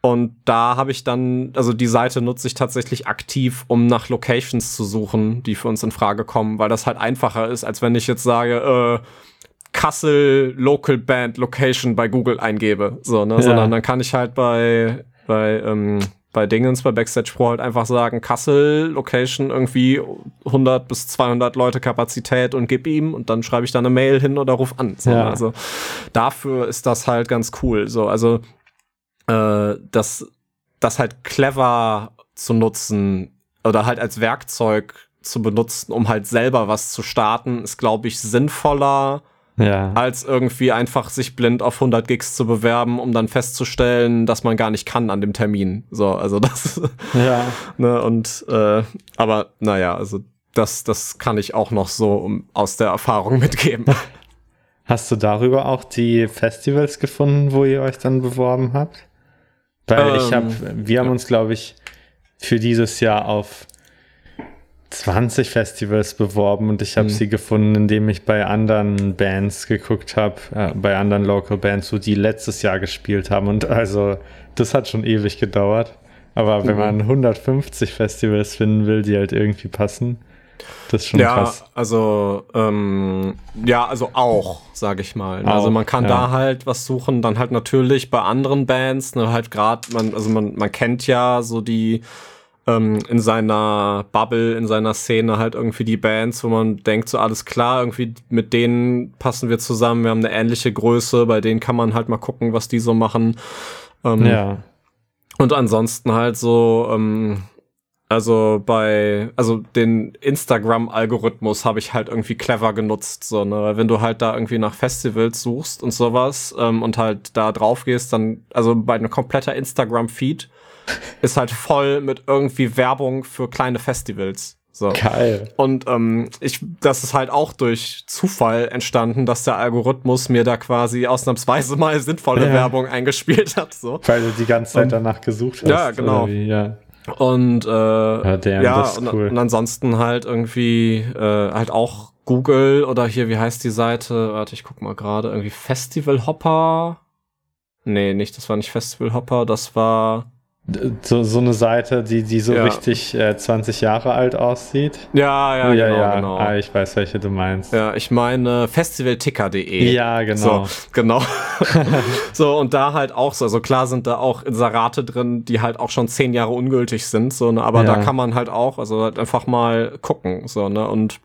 und da habe ich dann, also die Seite nutze ich tatsächlich aktiv, um nach Locations zu suchen, die für uns in Frage kommen, weil das halt einfacher ist, als wenn ich jetzt sage, äh, Kassel Local Band Location bei Google eingebe. So, ne? Ja. Sondern dann kann ich halt bei, bei, ähm, bei Dingens, bei Backstage Pro halt einfach sagen, Kassel Location irgendwie 100 bis 200 Leute Kapazität und gib ihm und dann schreibe ich da eine Mail hin oder ruf an. So, ja. Also dafür ist das halt ganz cool. So, also äh, das, das halt clever zu nutzen oder halt als Werkzeug zu benutzen, um halt selber was zu starten, ist, glaube ich, sinnvoller, ja. als irgendwie einfach sich blind auf 100 Gigs zu bewerben, um dann festzustellen, dass man gar nicht kann an dem Termin. So, also das. Ja. ne, und, äh, aber naja, also das, das kann ich auch noch so um, aus der Erfahrung mitgeben. Hast du darüber auch die Festivals gefunden, wo ihr euch dann beworben habt? Weil ähm, ich habe, wir haben ja. uns, glaube ich, für dieses Jahr auf 20 Festivals beworben und ich habe mhm. sie gefunden, indem ich bei anderen Bands geguckt habe, äh, bei anderen Local Bands, wo die letztes Jahr gespielt haben. Und also, das hat schon ewig gedauert. Aber wenn mhm. man 150 Festivals finden will, die halt irgendwie passen, das ist schon ja, krass. Also, ähm, ja, also auch, sage ich mal. Auch, also man kann ja. da halt was suchen, dann halt natürlich bei anderen Bands, ne, halt gerade, man, also man, man kennt ja so die ähm, in seiner Bubble, in seiner Szene halt irgendwie die Bands, wo man denkt, so alles klar, irgendwie mit denen passen wir zusammen, wir haben eine ähnliche Größe, bei denen kann man halt mal gucken, was die so machen. Ähm, ja. Und ansonsten halt so, ähm, also bei, also den Instagram-Algorithmus habe ich halt irgendwie clever genutzt, so, ne? Wenn du halt da irgendwie nach Festivals suchst und sowas ähm, und halt da drauf gehst, dann, also bei einem kompletter Instagram-Feed ist halt voll mit irgendwie Werbung für kleine Festivals. So. Geil. Und ähm, ich, das ist halt auch durch Zufall entstanden, dass der Algorithmus mir da quasi ausnahmsweise mal sinnvolle ja. Werbung eingespielt hat. So. Weil du die ganze Zeit und, danach gesucht hast. Ja, genau. Ja. Und äh, ja, ja und, cool. und, ansonsten halt irgendwie äh, halt auch Google oder hier, wie heißt die Seite? Warte, ich guck mal gerade. Irgendwie Festival Hopper. Nee, nicht, das war nicht Festival Hopper, das war so, so eine Seite, die, die so ja. richtig äh, 20 Jahre alt aussieht. Ja, ja, oh, ja, genau, ja. genau. Ah, ich weiß, welche du meinst. Ja, ich meine festivalticker.de. Ja, genau. So, genau. so, und da halt auch so, also klar sind da auch Inserate drin, die halt auch schon zehn Jahre ungültig sind, so, ne, aber ja. da kann man halt auch, also halt einfach mal gucken, so, ne, und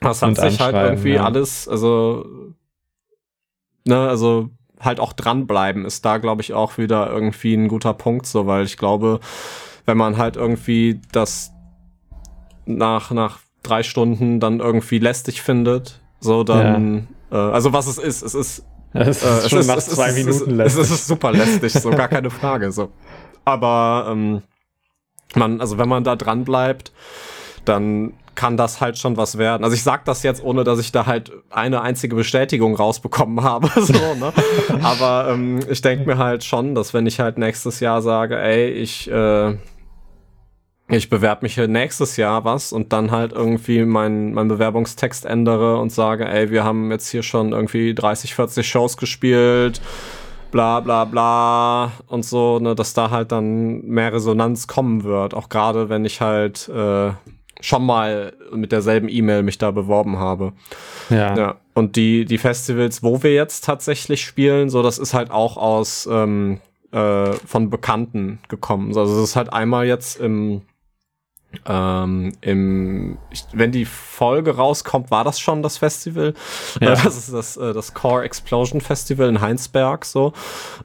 das hat sich halt irgendwie alles, also, ne, also halt auch dranbleiben ist da, glaube ich, auch wieder irgendwie ein guter Punkt, so, weil ich glaube, wenn man halt irgendwie das nach, nach drei Stunden dann irgendwie lästig findet, so dann, ja. äh, also was es ist, es ist, es ist äh, schon es nach ist, zwei es Minuten ist, lästig. Es ist super lästig, so gar keine Frage, so. Aber ähm, man, also wenn man da dran bleibt, dann kann das halt schon was werden. Also ich sag das jetzt, ohne dass ich da halt eine einzige Bestätigung rausbekommen habe. so, ne? Aber ähm, ich denke mir halt schon, dass wenn ich halt nächstes Jahr sage, ey, ich, äh, ich bewerbe mich hier nächstes Jahr was und dann halt irgendwie meinen mein Bewerbungstext ändere und sage, ey, wir haben jetzt hier schon irgendwie 30, 40 Shows gespielt, bla bla bla und so, ne, dass da halt dann mehr Resonanz kommen wird. Auch gerade wenn ich halt äh, schon mal mit derselben E-Mail mich da beworben habe. Ja. ja. Und die, die Festivals, wo wir jetzt tatsächlich spielen, so, das ist halt auch aus ähm, äh, von Bekannten gekommen. Also es ist halt einmal jetzt im ähm, im, ich, wenn die Folge rauskommt, war das schon das Festival. Ja. Äh, das ist das, äh, das Core Explosion Festival in Heinsberg. So,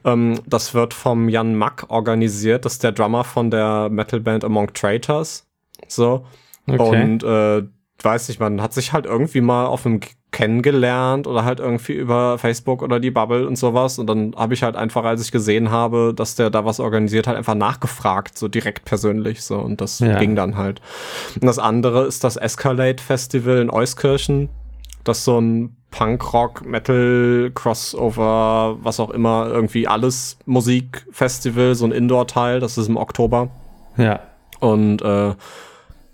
ähm, das wird vom Jan Mack organisiert. Das ist der Drummer von der Metalband Among Traitors. So, Okay. Und äh, weiß nicht, man hat sich halt irgendwie mal auf einem kennengelernt oder halt irgendwie über Facebook oder die Bubble und sowas. Und dann habe ich halt einfach, als ich gesehen habe, dass der da was organisiert hat, einfach nachgefragt, so direkt persönlich. So, und das ja. ging dann halt. Und das andere ist das Escalade Festival in Euskirchen. Das so ein Punkrock, Metal, Crossover, was auch immer, irgendwie alles Musikfestival, so ein Indoor-Teil, das ist im Oktober. Ja. Und äh,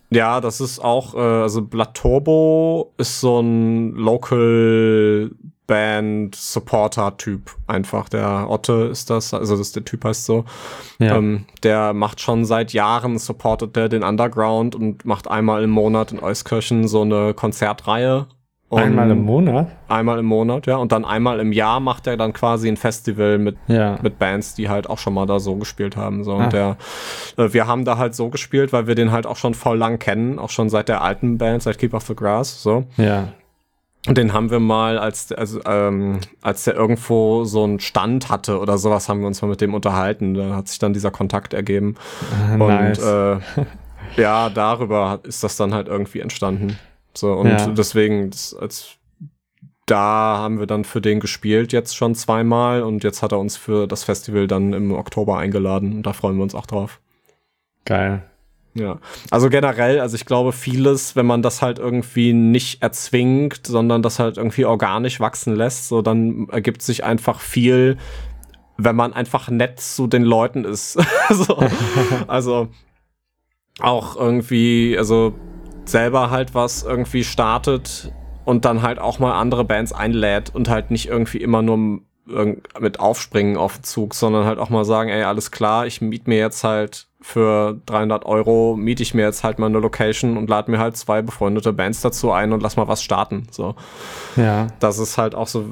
ja, das ist auch, äh, also Blood Turbo ist so ein Local Band Supporter Typ einfach. Der Otte ist das, also das der Typ heißt so. Ja. Ähm, der macht schon seit Jahren supportet der den Underground und macht einmal im Monat in Euskirchen so eine Konzertreihe und einmal im Monat? Einmal im Monat, ja. Und dann einmal im Jahr macht er dann quasi ein Festival mit, ja. mit Bands, die halt auch schon mal da so gespielt haben. So. Und der, äh, wir haben da halt so gespielt, weil wir den halt auch schon voll lang kennen, auch schon seit der alten Band, seit Keep of the Grass. So. Ja. Und den haben wir mal, als, also, ähm, als der irgendwo so einen Stand hatte oder sowas, haben wir uns mal mit dem unterhalten. Da hat sich dann dieser Kontakt ergeben. Ah, nice. Und äh, ja, darüber ist das dann halt irgendwie entstanden. So, und ja. deswegen, das, als da haben wir dann für den gespielt jetzt schon zweimal und jetzt hat er uns für das Festival dann im Oktober eingeladen und da freuen wir uns auch drauf. Geil. Ja, also generell, also ich glaube vieles, wenn man das halt irgendwie nicht erzwingt, sondern das halt irgendwie organisch wachsen lässt, so dann ergibt sich einfach viel, wenn man einfach nett zu den Leuten ist. so, also auch irgendwie, also selber halt was irgendwie startet und dann halt auch mal andere Bands einlädt und halt nicht irgendwie immer nur mit aufspringen auf den Zug, sondern halt auch mal sagen, ey, alles klar, ich miete mir jetzt halt für 300 Euro, miete ich mir jetzt halt mal eine Location und lade mir halt zwei befreundete Bands dazu ein und lass mal was starten, so. Ja. Das ist halt auch so,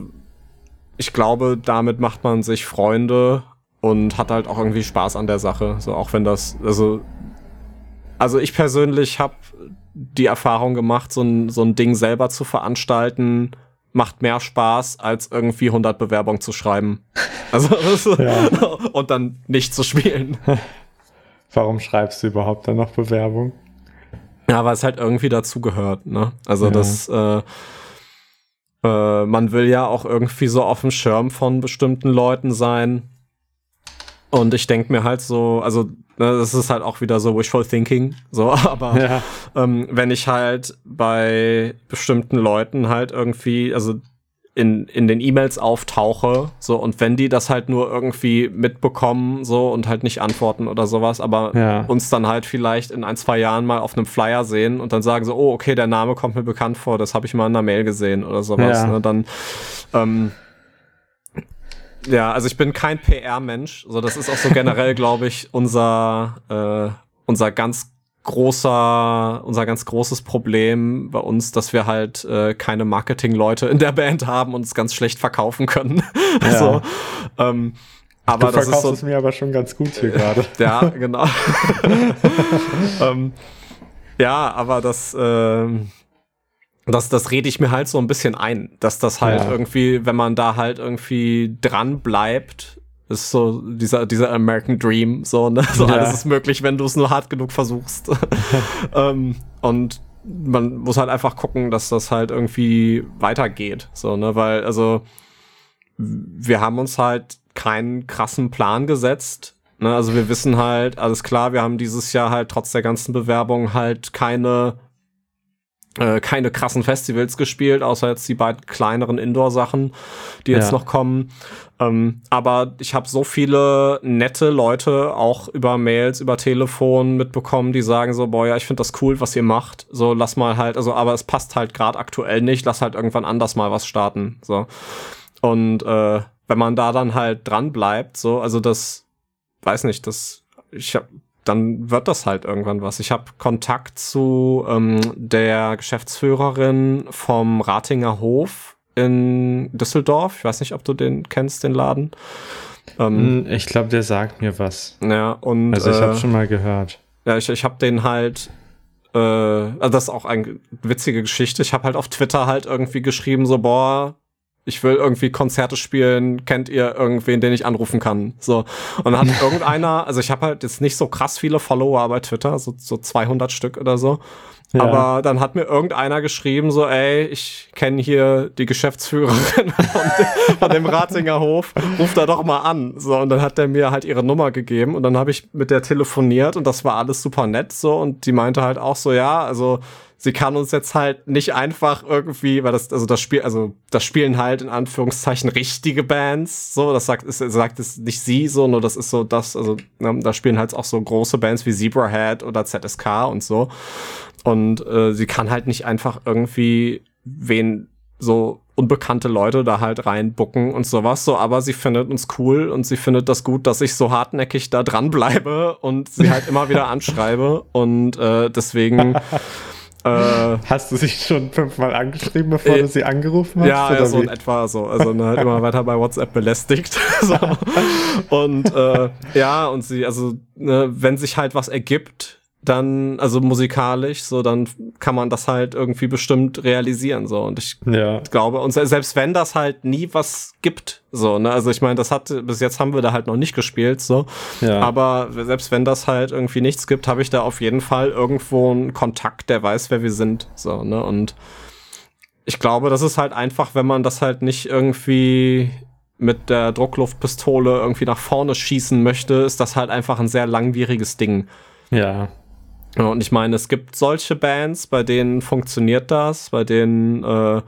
ich glaube, damit macht man sich Freunde und hat halt auch irgendwie Spaß an der Sache, so auch wenn das, also, also ich persönlich habe die Erfahrung gemacht, so ein, so ein Ding selber zu veranstalten, macht mehr Spaß, als irgendwie 100 Bewerbungen zu schreiben. Also, ja. und dann nicht zu spielen. Warum schreibst du überhaupt dann noch Bewerbung? Ja, weil es halt irgendwie dazugehört, ne? Also, ja. das, äh, äh, man will ja auch irgendwie so auf dem Schirm von bestimmten Leuten sein. Und ich denke mir halt so, also das ist halt auch wieder so wishful thinking, so, aber ja. ähm, wenn ich halt bei bestimmten Leuten halt irgendwie, also in, in den E-Mails auftauche, so, und wenn die das halt nur irgendwie mitbekommen, so, und halt nicht antworten oder sowas, aber ja. uns dann halt vielleicht in ein, zwei Jahren mal auf einem Flyer sehen und dann sagen so, oh, okay, der Name kommt mir bekannt vor, das habe ich mal in einer Mail gesehen oder sowas, ja. ne, dann, ähm, Ja, also ich bin kein PR-Mensch. So, das ist auch so generell, glaube ich, unser, äh, unser ganz großer, unser ganz großes Problem bei uns, dass wir halt äh, keine Marketing-Leute in der Band haben und es ganz schlecht verkaufen können. Ja. so, ähm, aber du verkaufst so, es mir aber schon ganz gut hier gerade. Ja, genau. ähm, ja, aber das, äh, das, das rede ich mir halt so ein bisschen ein, dass das halt ja. irgendwie, wenn man da halt irgendwie dran bleibt, ist so dieser, dieser American Dream, so, ne? So ja. alles ist möglich, wenn du es nur hart genug versuchst. ähm, und man muss halt einfach gucken, dass das halt irgendwie weitergeht, so, ne? Weil, also, wir haben uns halt keinen krassen Plan gesetzt. Ne? Also wir wissen halt, alles klar, wir haben dieses Jahr halt trotz der ganzen Bewerbung halt keine äh, keine krassen Festivals gespielt, außer jetzt die beiden kleineren Indoor-Sachen, die jetzt ja. noch kommen. Ähm, aber ich habe so viele nette Leute auch über Mails, über Telefon mitbekommen, die sagen so, boah, ja, ich finde das cool, was ihr macht. So, lass mal halt, also, aber es passt halt gerade aktuell nicht, lass halt irgendwann anders mal was starten. So. Und äh, wenn man da dann halt dran bleibt, so, also das, weiß nicht, das, ich hab, dann wird das halt irgendwann was. Ich habe Kontakt zu ähm, der Geschäftsführerin vom Ratinger Hof in Düsseldorf. Ich weiß nicht, ob du den kennst, den Laden. Ähm, hm, ich glaube, der sagt mir was. Ja, und. Also ich habe äh, schon mal gehört. Ja, ich, ich habe den halt. Äh, also das ist auch eine witzige Geschichte. Ich habe halt auf Twitter halt irgendwie geschrieben, so, boah, ich will irgendwie Konzerte spielen, kennt ihr irgendwen, den ich anrufen kann? So. Und dann hat irgendeiner, also ich habe halt jetzt nicht so krass viele Follower bei Twitter, so, so 200 Stück oder so. Ja. Aber dann hat mir irgendeiner geschrieben, so, ey, ich kenne hier die Geschäftsführerin von, dem, von dem Ratinger Hof, ruf da doch mal an. So, und dann hat der mir halt ihre Nummer gegeben und dann habe ich mit der telefoniert und das war alles super nett so und die meinte halt auch so, ja, also sie kann uns jetzt halt nicht einfach irgendwie, weil das, also das Spiel, also das spielen halt in Anführungszeichen richtige Bands, so, das sagt, ist, sagt es nicht sie so, nur das ist so das, also ne, da spielen halt auch so große Bands wie Zebrahead oder ZSK und so. Und äh, sie kann halt nicht einfach irgendwie wen so unbekannte Leute da halt reinbucken und sowas so, aber sie findet uns cool und sie findet das gut, dass ich so hartnäckig da dranbleibe und sie halt immer wieder anschreibe und äh, deswegen Äh, hast du sie schon fünfmal angeschrieben, bevor äh, du sie angerufen hast? Ja, ja so in etwa so. Also ne, halt immer weiter bei WhatsApp belästigt. so. Und äh, ja, und sie, also ne, wenn sich halt was ergibt, dann, also musikalisch, so, dann kann man das halt irgendwie bestimmt realisieren, so. Und ich ja. glaube, und selbst wenn das halt nie was gibt, so, ne, also ich meine, das hat, bis jetzt haben wir da halt noch nicht gespielt, so. Ja. Aber selbst wenn das halt irgendwie nichts gibt, habe ich da auf jeden Fall irgendwo einen Kontakt, der weiß, wer wir sind, so, ne, und ich glaube, das ist halt einfach, wenn man das halt nicht irgendwie mit der Druckluftpistole irgendwie nach vorne schießen möchte, ist das halt einfach ein sehr langwieriges Ding. Ja. Und ich meine, es gibt solche Bands, bei denen funktioniert das, bei denen, äh,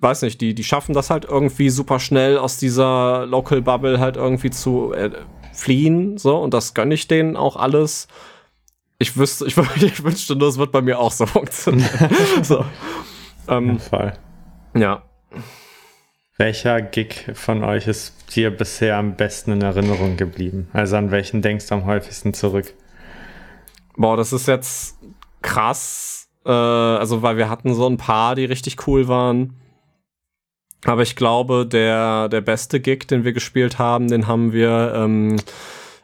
weiß nicht, die, die schaffen das halt irgendwie super schnell aus dieser Local Bubble halt irgendwie zu äh, fliehen, so, und das gönne ich denen auch alles. Ich wüsste, ich, ich wünschte nur, es wird bei mir auch so funktionieren. so. Ähm, Fall. Ja. Welcher Gig von euch ist dir bisher am besten in Erinnerung geblieben? Also an welchen denkst du am häufigsten zurück? Boah, das ist jetzt krass. Äh, also, weil wir hatten so ein paar, die richtig cool waren. Aber ich glaube, der, der beste Gig, den wir gespielt haben, den haben wir ähm,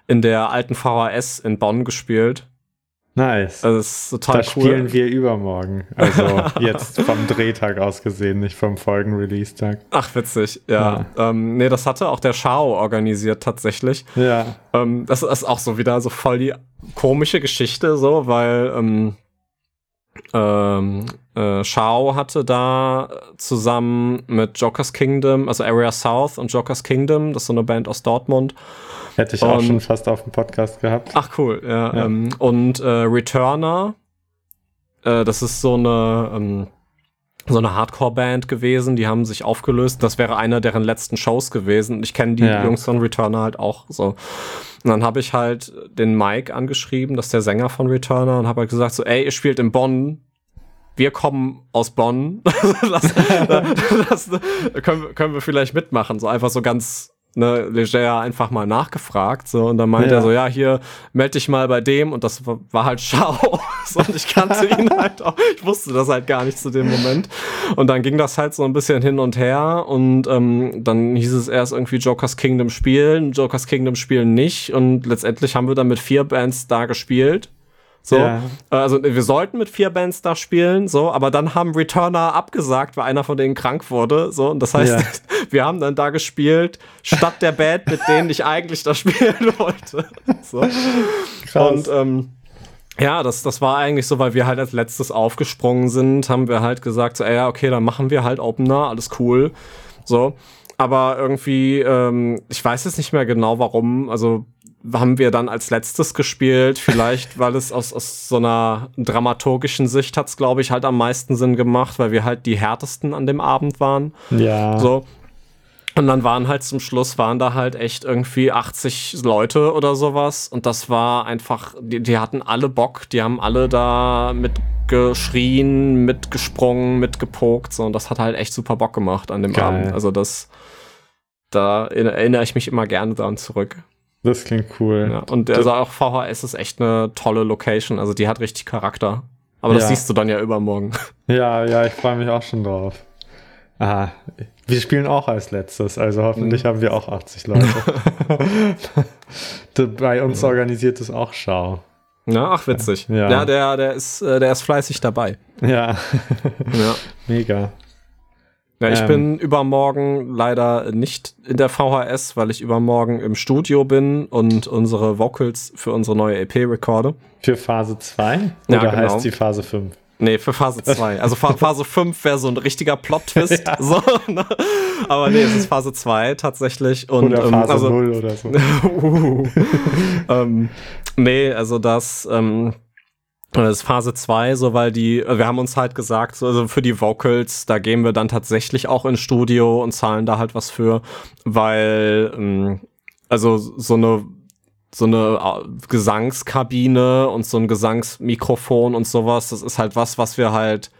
in der alten VHS in Bonn gespielt. Nice. Also das ist total das cool. spielen wir übermorgen. Also jetzt vom Drehtag aus gesehen, nicht vom Folgen-Release-Tag. Ach, witzig, ja. ja. Ähm, nee, das hatte auch der Schau organisiert tatsächlich. Ja. Ähm, das ist auch so wieder so voll die komische Geschichte, so, weil ähm, ähm, äh, Shao hatte da zusammen mit Joker's Kingdom, also Area South und Joker's Kingdom, das ist so eine Band aus Dortmund, Hätte ich und, auch schon fast auf dem Podcast gehabt. Ach cool, ja. ja. Ähm, und äh, Returner, äh, das ist so eine ähm, so eine Hardcore-Band gewesen, die haben sich aufgelöst. Das wäre einer deren letzten Shows gewesen. Ich kenne die ja. Jungs von Returner halt auch so. Und dann habe ich halt den Mike angeschrieben, das ist der Sänger von Returner, und habe halt gesagt so, ey, ihr spielt in Bonn, wir kommen aus Bonn, das, das, können, können wir vielleicht mitmachen, so einfach so ganz ne, leger einfach mal nachgefragt, so, und dann meinte Ja. er so, ja, hier, melde dich mal bei dem, und das war, halt Schau, und ich kannte ihn halt auch, ich wusste das halt gar nicht zu dem Moment, und dann ging das halt so ein bisschen hin und her, und ähm, dann hieß es erst irgendwie Joker's Kingdom spielen, Joker's Kingdom spielen nicht, und letztendlich haben wir dann mit vier Bands da gespielt, so, Ja. äh, also wir sollten mit vier Bands da spielen, so, aber dann haben Returner abgesagt, weil einer von denen krank wurde, so, und das heißt, Ja. wir haben dann da gespielt, statt der Band, mit denen ich eigentlich da spielen wollte. So. Krass. Und ähm, ja, das, das war eigentlich so, weil wir halt als letztes aufgesprungen sind, haben wir halt gesagt, so, ey, ja, okay, dann machen wir halt Opener, alles cool. So. Aber irgendwie, ähm, ich weiß jetzt nicht mehr genau warum, also haben wir dann als letztes gespielt, vielleicht, weil es aus, aus so einer dramaturgischen Sicht hat's, glaube ich, halt am meisten Sinn gemacht, weil wir halt die härtesten an dem Abend waren. ja. So. Und dann waren halt zum Schluss, waren da halt echt irgendwie 80 Leute oder sowas. Und das war einfach, die, die hatten alle Bock, die haben alle da mitgeschrien, mitgesprungen, mitgepokt. So. Und das hat halt echt super Bock gemacht an dem Geil. Abend. Also das, da erinnere ich mich immer gerne dran zurück. Das klingt cool. Ja. Und also auch VHS ist echt eine tolle Location. Also die hat richtig Charakter. Aber das Ja. siehst du dann ja übermorgen. Ja, ja, ich freue mich auch schon drauf. Ah, wir spielen auch als letztes, also hoffentlich Mhm. haben wir auch 80 Leute. Bei uns organisiert es auch Schau. Ja, ach witzig. Ja. Ja, der, der ist, äh, der ist fleißig dabei. Ja, Ja. mega. Ja, ich Ähm. bin übermorgen leider nicht in der VHS, weil ich übermorgen im Studio bin und unsere Vocals für unsere neue EP recorde. Für Phase 2? Ja, Oder genau. heißt sie Phase 5? Nee, für Phase 2. Also Pha- Phase 5 wäre so ein richtiger Plot-Twist. Ja. so, ne? Aber nee, es ist Phase 2 tatsächlich. Und, Oder ähm, Phase also, 0 oder so. uh, ähm, nee, also das, ähm, das ist Phase 2, so weil die, äh, wir haben uns halt gesagt, so, also für die Vocals, da gehen wir dann tatsächlich auch ins Studio und zahlen da halt was für, weil, ähm, also so eine so eine äh, Gesangskabine und so ein Gesangsmikrofon und sowas, das ist halt was, was wir halt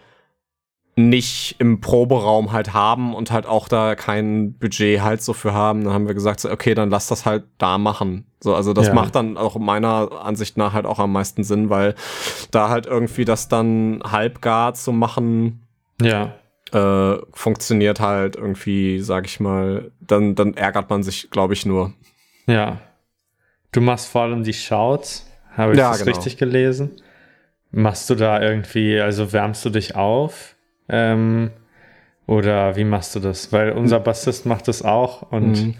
nicht im Proberaum halt haben und halt auch da kein Budget halt so für haben. Dann haben wir gesagt, so, okay, dann lass das halt da machen. So, also das Ja. macht dann auch meiner Ansicht nach halt auch am meisten Sinn, weil da halt irgendwie das dann halbgar zu machen, Ja. äh, funktioniert halt irgendwie, sag ich mal, dann, dann ärgert man sich, glaube ich, nur. Ja. Du machst vor allem die Shouts. Habe ich Ja, das genau. richtig gelesen? Machst du da irgendwie, also wärmst du dich auf? Ähm, oder wie machst du das? Weil unser Bassist macht das auch und Mhm.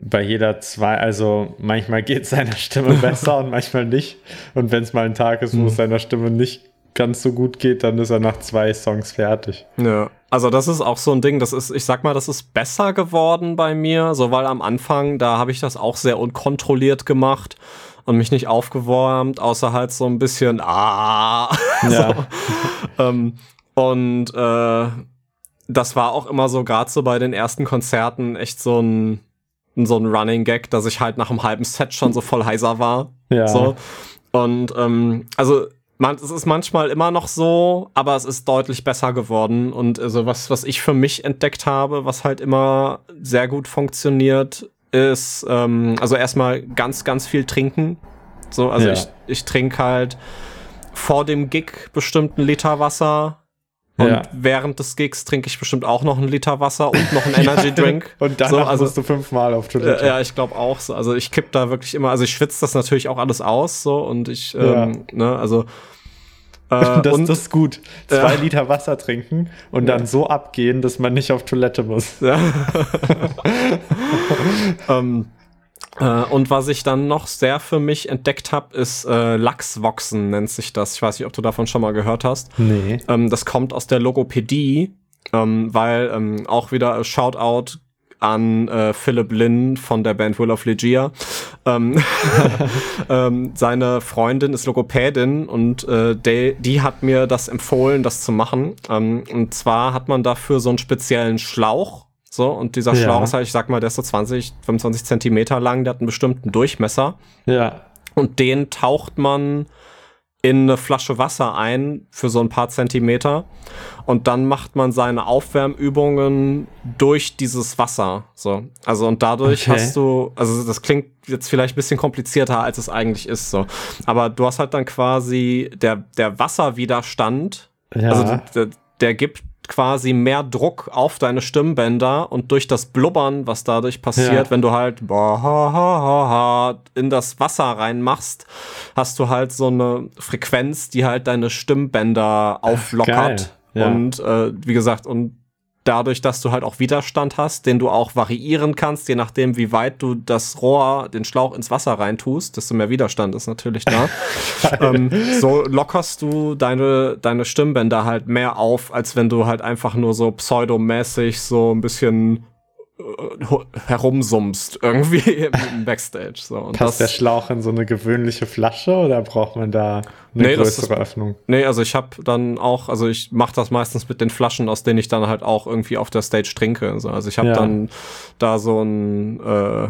bei jeder zwei, also manchmal geht seiner Stimme besser und manchmal nicht. Und wenn es mal ein Tag ist, wo Mhm. es seiner Stimme nicht ganz so gut geht, dann ist er nach zwei Songs fertig. Ja, also das ist auch so ein Ding, das ist, ich sag mal, das ist besser geworden bei mir, so weil am Anfang, da habe ich das auch sehr unkontrolliert gemacht und mich nicht aufgewärmt, außer halt so ein bisschen, ah, Ja. so. ähm, und äh, das war auch immer so, gerade so bei den ersten Konzerten, echt so ein, so ein Running Gag, dass ich halt nach einem halben Set schon so voll heiser war. Ja. So. Und ähm, also man, es ist manchmal immer noch so, aber es ist deutlich besser geworden. Und also was, was ich für mich entdeckt habe, was halt immer sehr gut funktioniert, ist ähm, also erstmal ganz, ganz viel trinken. So, also Ja. ich, ich trinke halt vor dem Gig bestimmt einen Liter Wasser. Und Ja. während des Gigs trinke ich bestimmt auch noch einen Liter Wasser und noch einen Energy Drink. Und danach so, also, musst du fünfmal auf Toilette. äh, ja, ich glaube auch so. Also ich kipp da wirklich immer, also ich schwitze das natürlich auch alles aus so und ich, ähm, ne, also äh, Das, und das ist gut. Zwei Ja. Liter Wasser trinken und dann so abgehen, dass man nicht auf Toilette muss. Ja. ähm, äh, und was ich dann noch sehr für mich entdeckt habe, ist äh, Lachsvoxen nennt sich das. Ich weiß nicht, ob du davon schon mal gehört hast. Nee. Ähm, das kommt aus der Logopädie, ähm, weil ähm, auch wieder Shoutout an äh, Philipp Lynn von der Band Will of Legia. Ähm, ähm, seine Freundin ist Logopädin und äh, de, die hat mir das empfohlen, das zu machen. Ähm, und zwar hat man dafür so einen speziellen Schlauch. So, und dieser Ja. Schlauch ist halt, ich sag mal, der ist so 20, 25 Zentimeter lang, der hat einen bestimmten Durchmesser. Ja. Und den taucht man in eine Flasche Wasser ein für so ein paar Zentimeter und dann macht man seine Aufwärmübungen durch dieses Wasser. So. Also und dadurch okay. hast du, also das klingt jetzt vielleicht ein bisschen komplizierter, als es eigentlich ist. So. Aber du hast halt dann quasi der, der Wasserwiderstand, ja. also der, der gibt quasi mehr Druck auf deine Stimmbänder und durch das Blubbern, was dadurch passiert, ja. wenn du halt in das Wasser reinmachst, hast du halt so eine Frequenz, die halt deine Stimmbänder auflockert. Ja. Und äh, wie gesagt, und dadurch, dass du halt auch Widerstand hast, den du auch variieren kannst, je nachdem, wie weit du das Rohr, den Schlauch ins Wasser reintust, desto mehr Widerstand ist natürlich da. ähm, so lockerst du deine, deine Stimmbänder halt mehr auf, als wenn du halt einfach nur so pseudomäßig so ein bisschen herumsummst irgendwie im Backstage. So. Und Passt das, der Schlauch in so eine gewöhnliche Flasche oder braucht man da eine nee, größere ist, Öffnung? Nee, also ich habe dann auch, also ich mache das meistens mit den Flaschen, aus denen ich dann halt auch irgendwie auf der Stage trinke. Also ich habe ja. dann da so ein äh,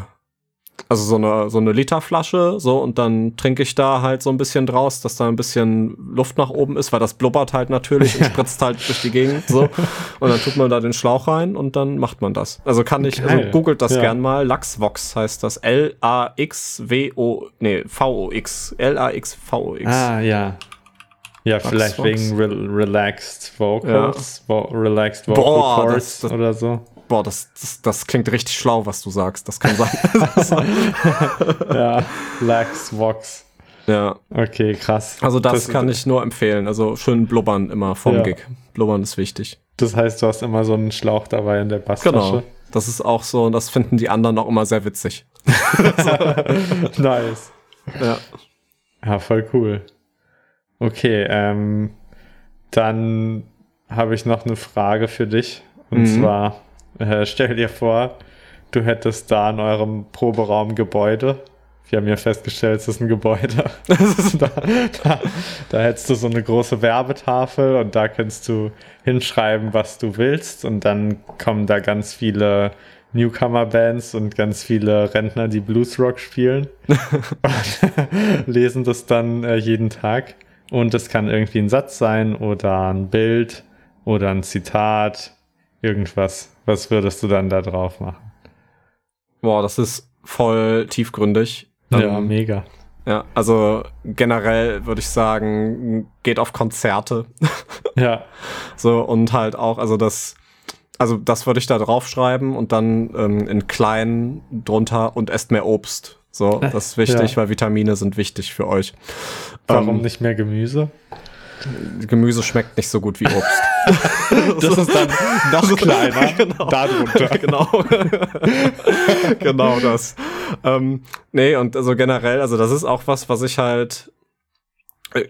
also so eine, so eine Literflasche, so, und dann trinke ich da halt so ein bisschen draus, dass da ein bisschen Luft nach oben ist, weil das blubbert halt natürlich und spritzt halt durch die Gegend, so. Und dann tut man da den Schlauch rein und dann macht man das. Also kann ich, also Geil. also googelt das ja. gern mal. Laxvox heißt das. L-A-X-W-O, nee, V-O-X. L-A-X-V-O-X. Ah, ja. Ja, Laxvox. vielleicht wegen Re Relaxed Vocals, ja. Vo Relaxed Vocal Boah, Chords das, das, oder so boah, das, das, das klingt richtig schlau, was du sagst. Das kann sein. ja, Lax, Vox. Ja. Okay, krass. Also das, das kann ich nur empfehlen. Also schön blubbern immer vom ja. Gig. Blubbern ist wichtig. Das heißt, du hast immer so einen Schlauch dabei in der Bassflasche. Genau. Das ist auch so und das finden die anderen auch immer sehr witzig. nice. Ja. Ja, voll cool. Okay, ähm, dann habe ich noch eine Frage für dich. Und mhm. zwar, äh, stell dir vor, du hättest da in eurem Proberaum Gebäude. Wir haben ja festgestellt, es ist ein Gebäude. da, da, da hättest du so eine große Werbetafel und da kannst du hinschreiben, was du willst. Und dann kommen da ganz viele Newcomer-Bands und ganz viele Rentner, die Bluesrock spielen. und lesen das dann äh, jeden Tag. Und es kann irgendwie ein Satz sein oder ein Bild oder ein Zitat, irgendwas. Was würdest du dann da drauf machen? Boah, das ist voll tiefgründig. Ja, ähm, mega. Ja, also generell würde ich sagen, geht auf Konzerte. ja. So, und halt auch, also das, also das würde ich da draufschreiben und dann ähm, in klein drunter und esst mehr Obst. So, das ist wichtig, ja. weil Vitamine sind wichtig für euch. Warum ähm, nicht mehr Gemüse? Gemüse schmeckt nicht so gut wie Obst. das ist dann noch kleiner. genau. Darunter. Genau. genau das. Ähm, nee, und also generell, also das ist auch was, was ich halt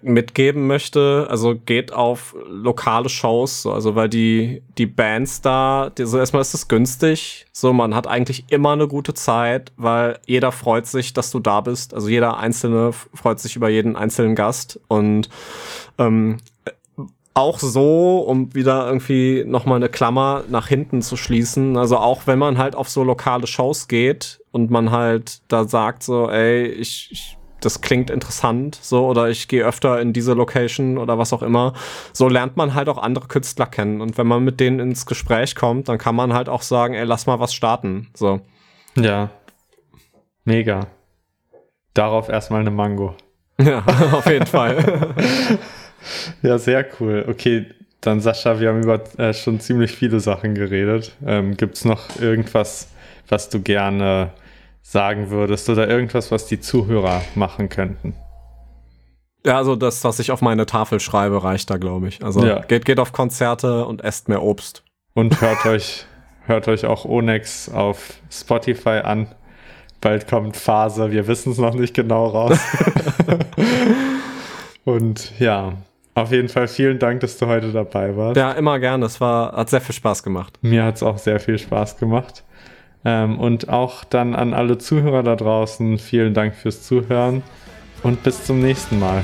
mitgeben möchte, also geht auf lokale Shows, so, also weil die, die Bands da, die, so erstmal ist es günstig, so man hat eigentlich immer eine gute Zeit, weil jeder freut sich, dass du da bist, also jeder Einzelne freut sich über jeden einzelnen Gast. Und ähm, auch so, um wieder irgendwie nochmal eine Klammer nach hinten zu schließen, also auch wenn man halt auf so lokale Shows geht und man halt da sagt so, ey, ich, ich das klingt interessant, so, oder ich gehe öfter in diese Location oder was auch immer. So lernt man halt auch andere Künstler kennen. Und wenn man mit denen ins Gespräch kommt, dann kann man halt auch sagen, ey, lass mal was starten. So. Ja. Mega. Darauf erstmal eine Mango. Ja, auf jeden Fall. ja, sehr cool. Okay, dann Sascha, wir haben über äh, schon ziemlich viele Sachen geredet. Ähm, Gibt es noch irgendwas, was du gerne sagen würdest oder irgendwas, was die Zuhörer machen könnten? Ja, also das, was ich auf meine Tafel schreibe, reicht da, glaube ich. Also ja. geht, geht auf Konzerte und esst mehr Obst. Und hört euch, hört euch auch Onex auf Spotify an. Bald kommt Phase, wir wissen es noch nicht genau raus. und ja, auf jeden Fall vielen Dank, dass du heute dabei warst. Ja, immer gerne. Es war, hat sehr viel Spaß gemacht. Mir hat es auch sehr viel Spaß gemacht. Ähm, und auch dann an alle Zuhörer da draußen, vielen Dank fürs Zuhören und bis zum nächsten Mal.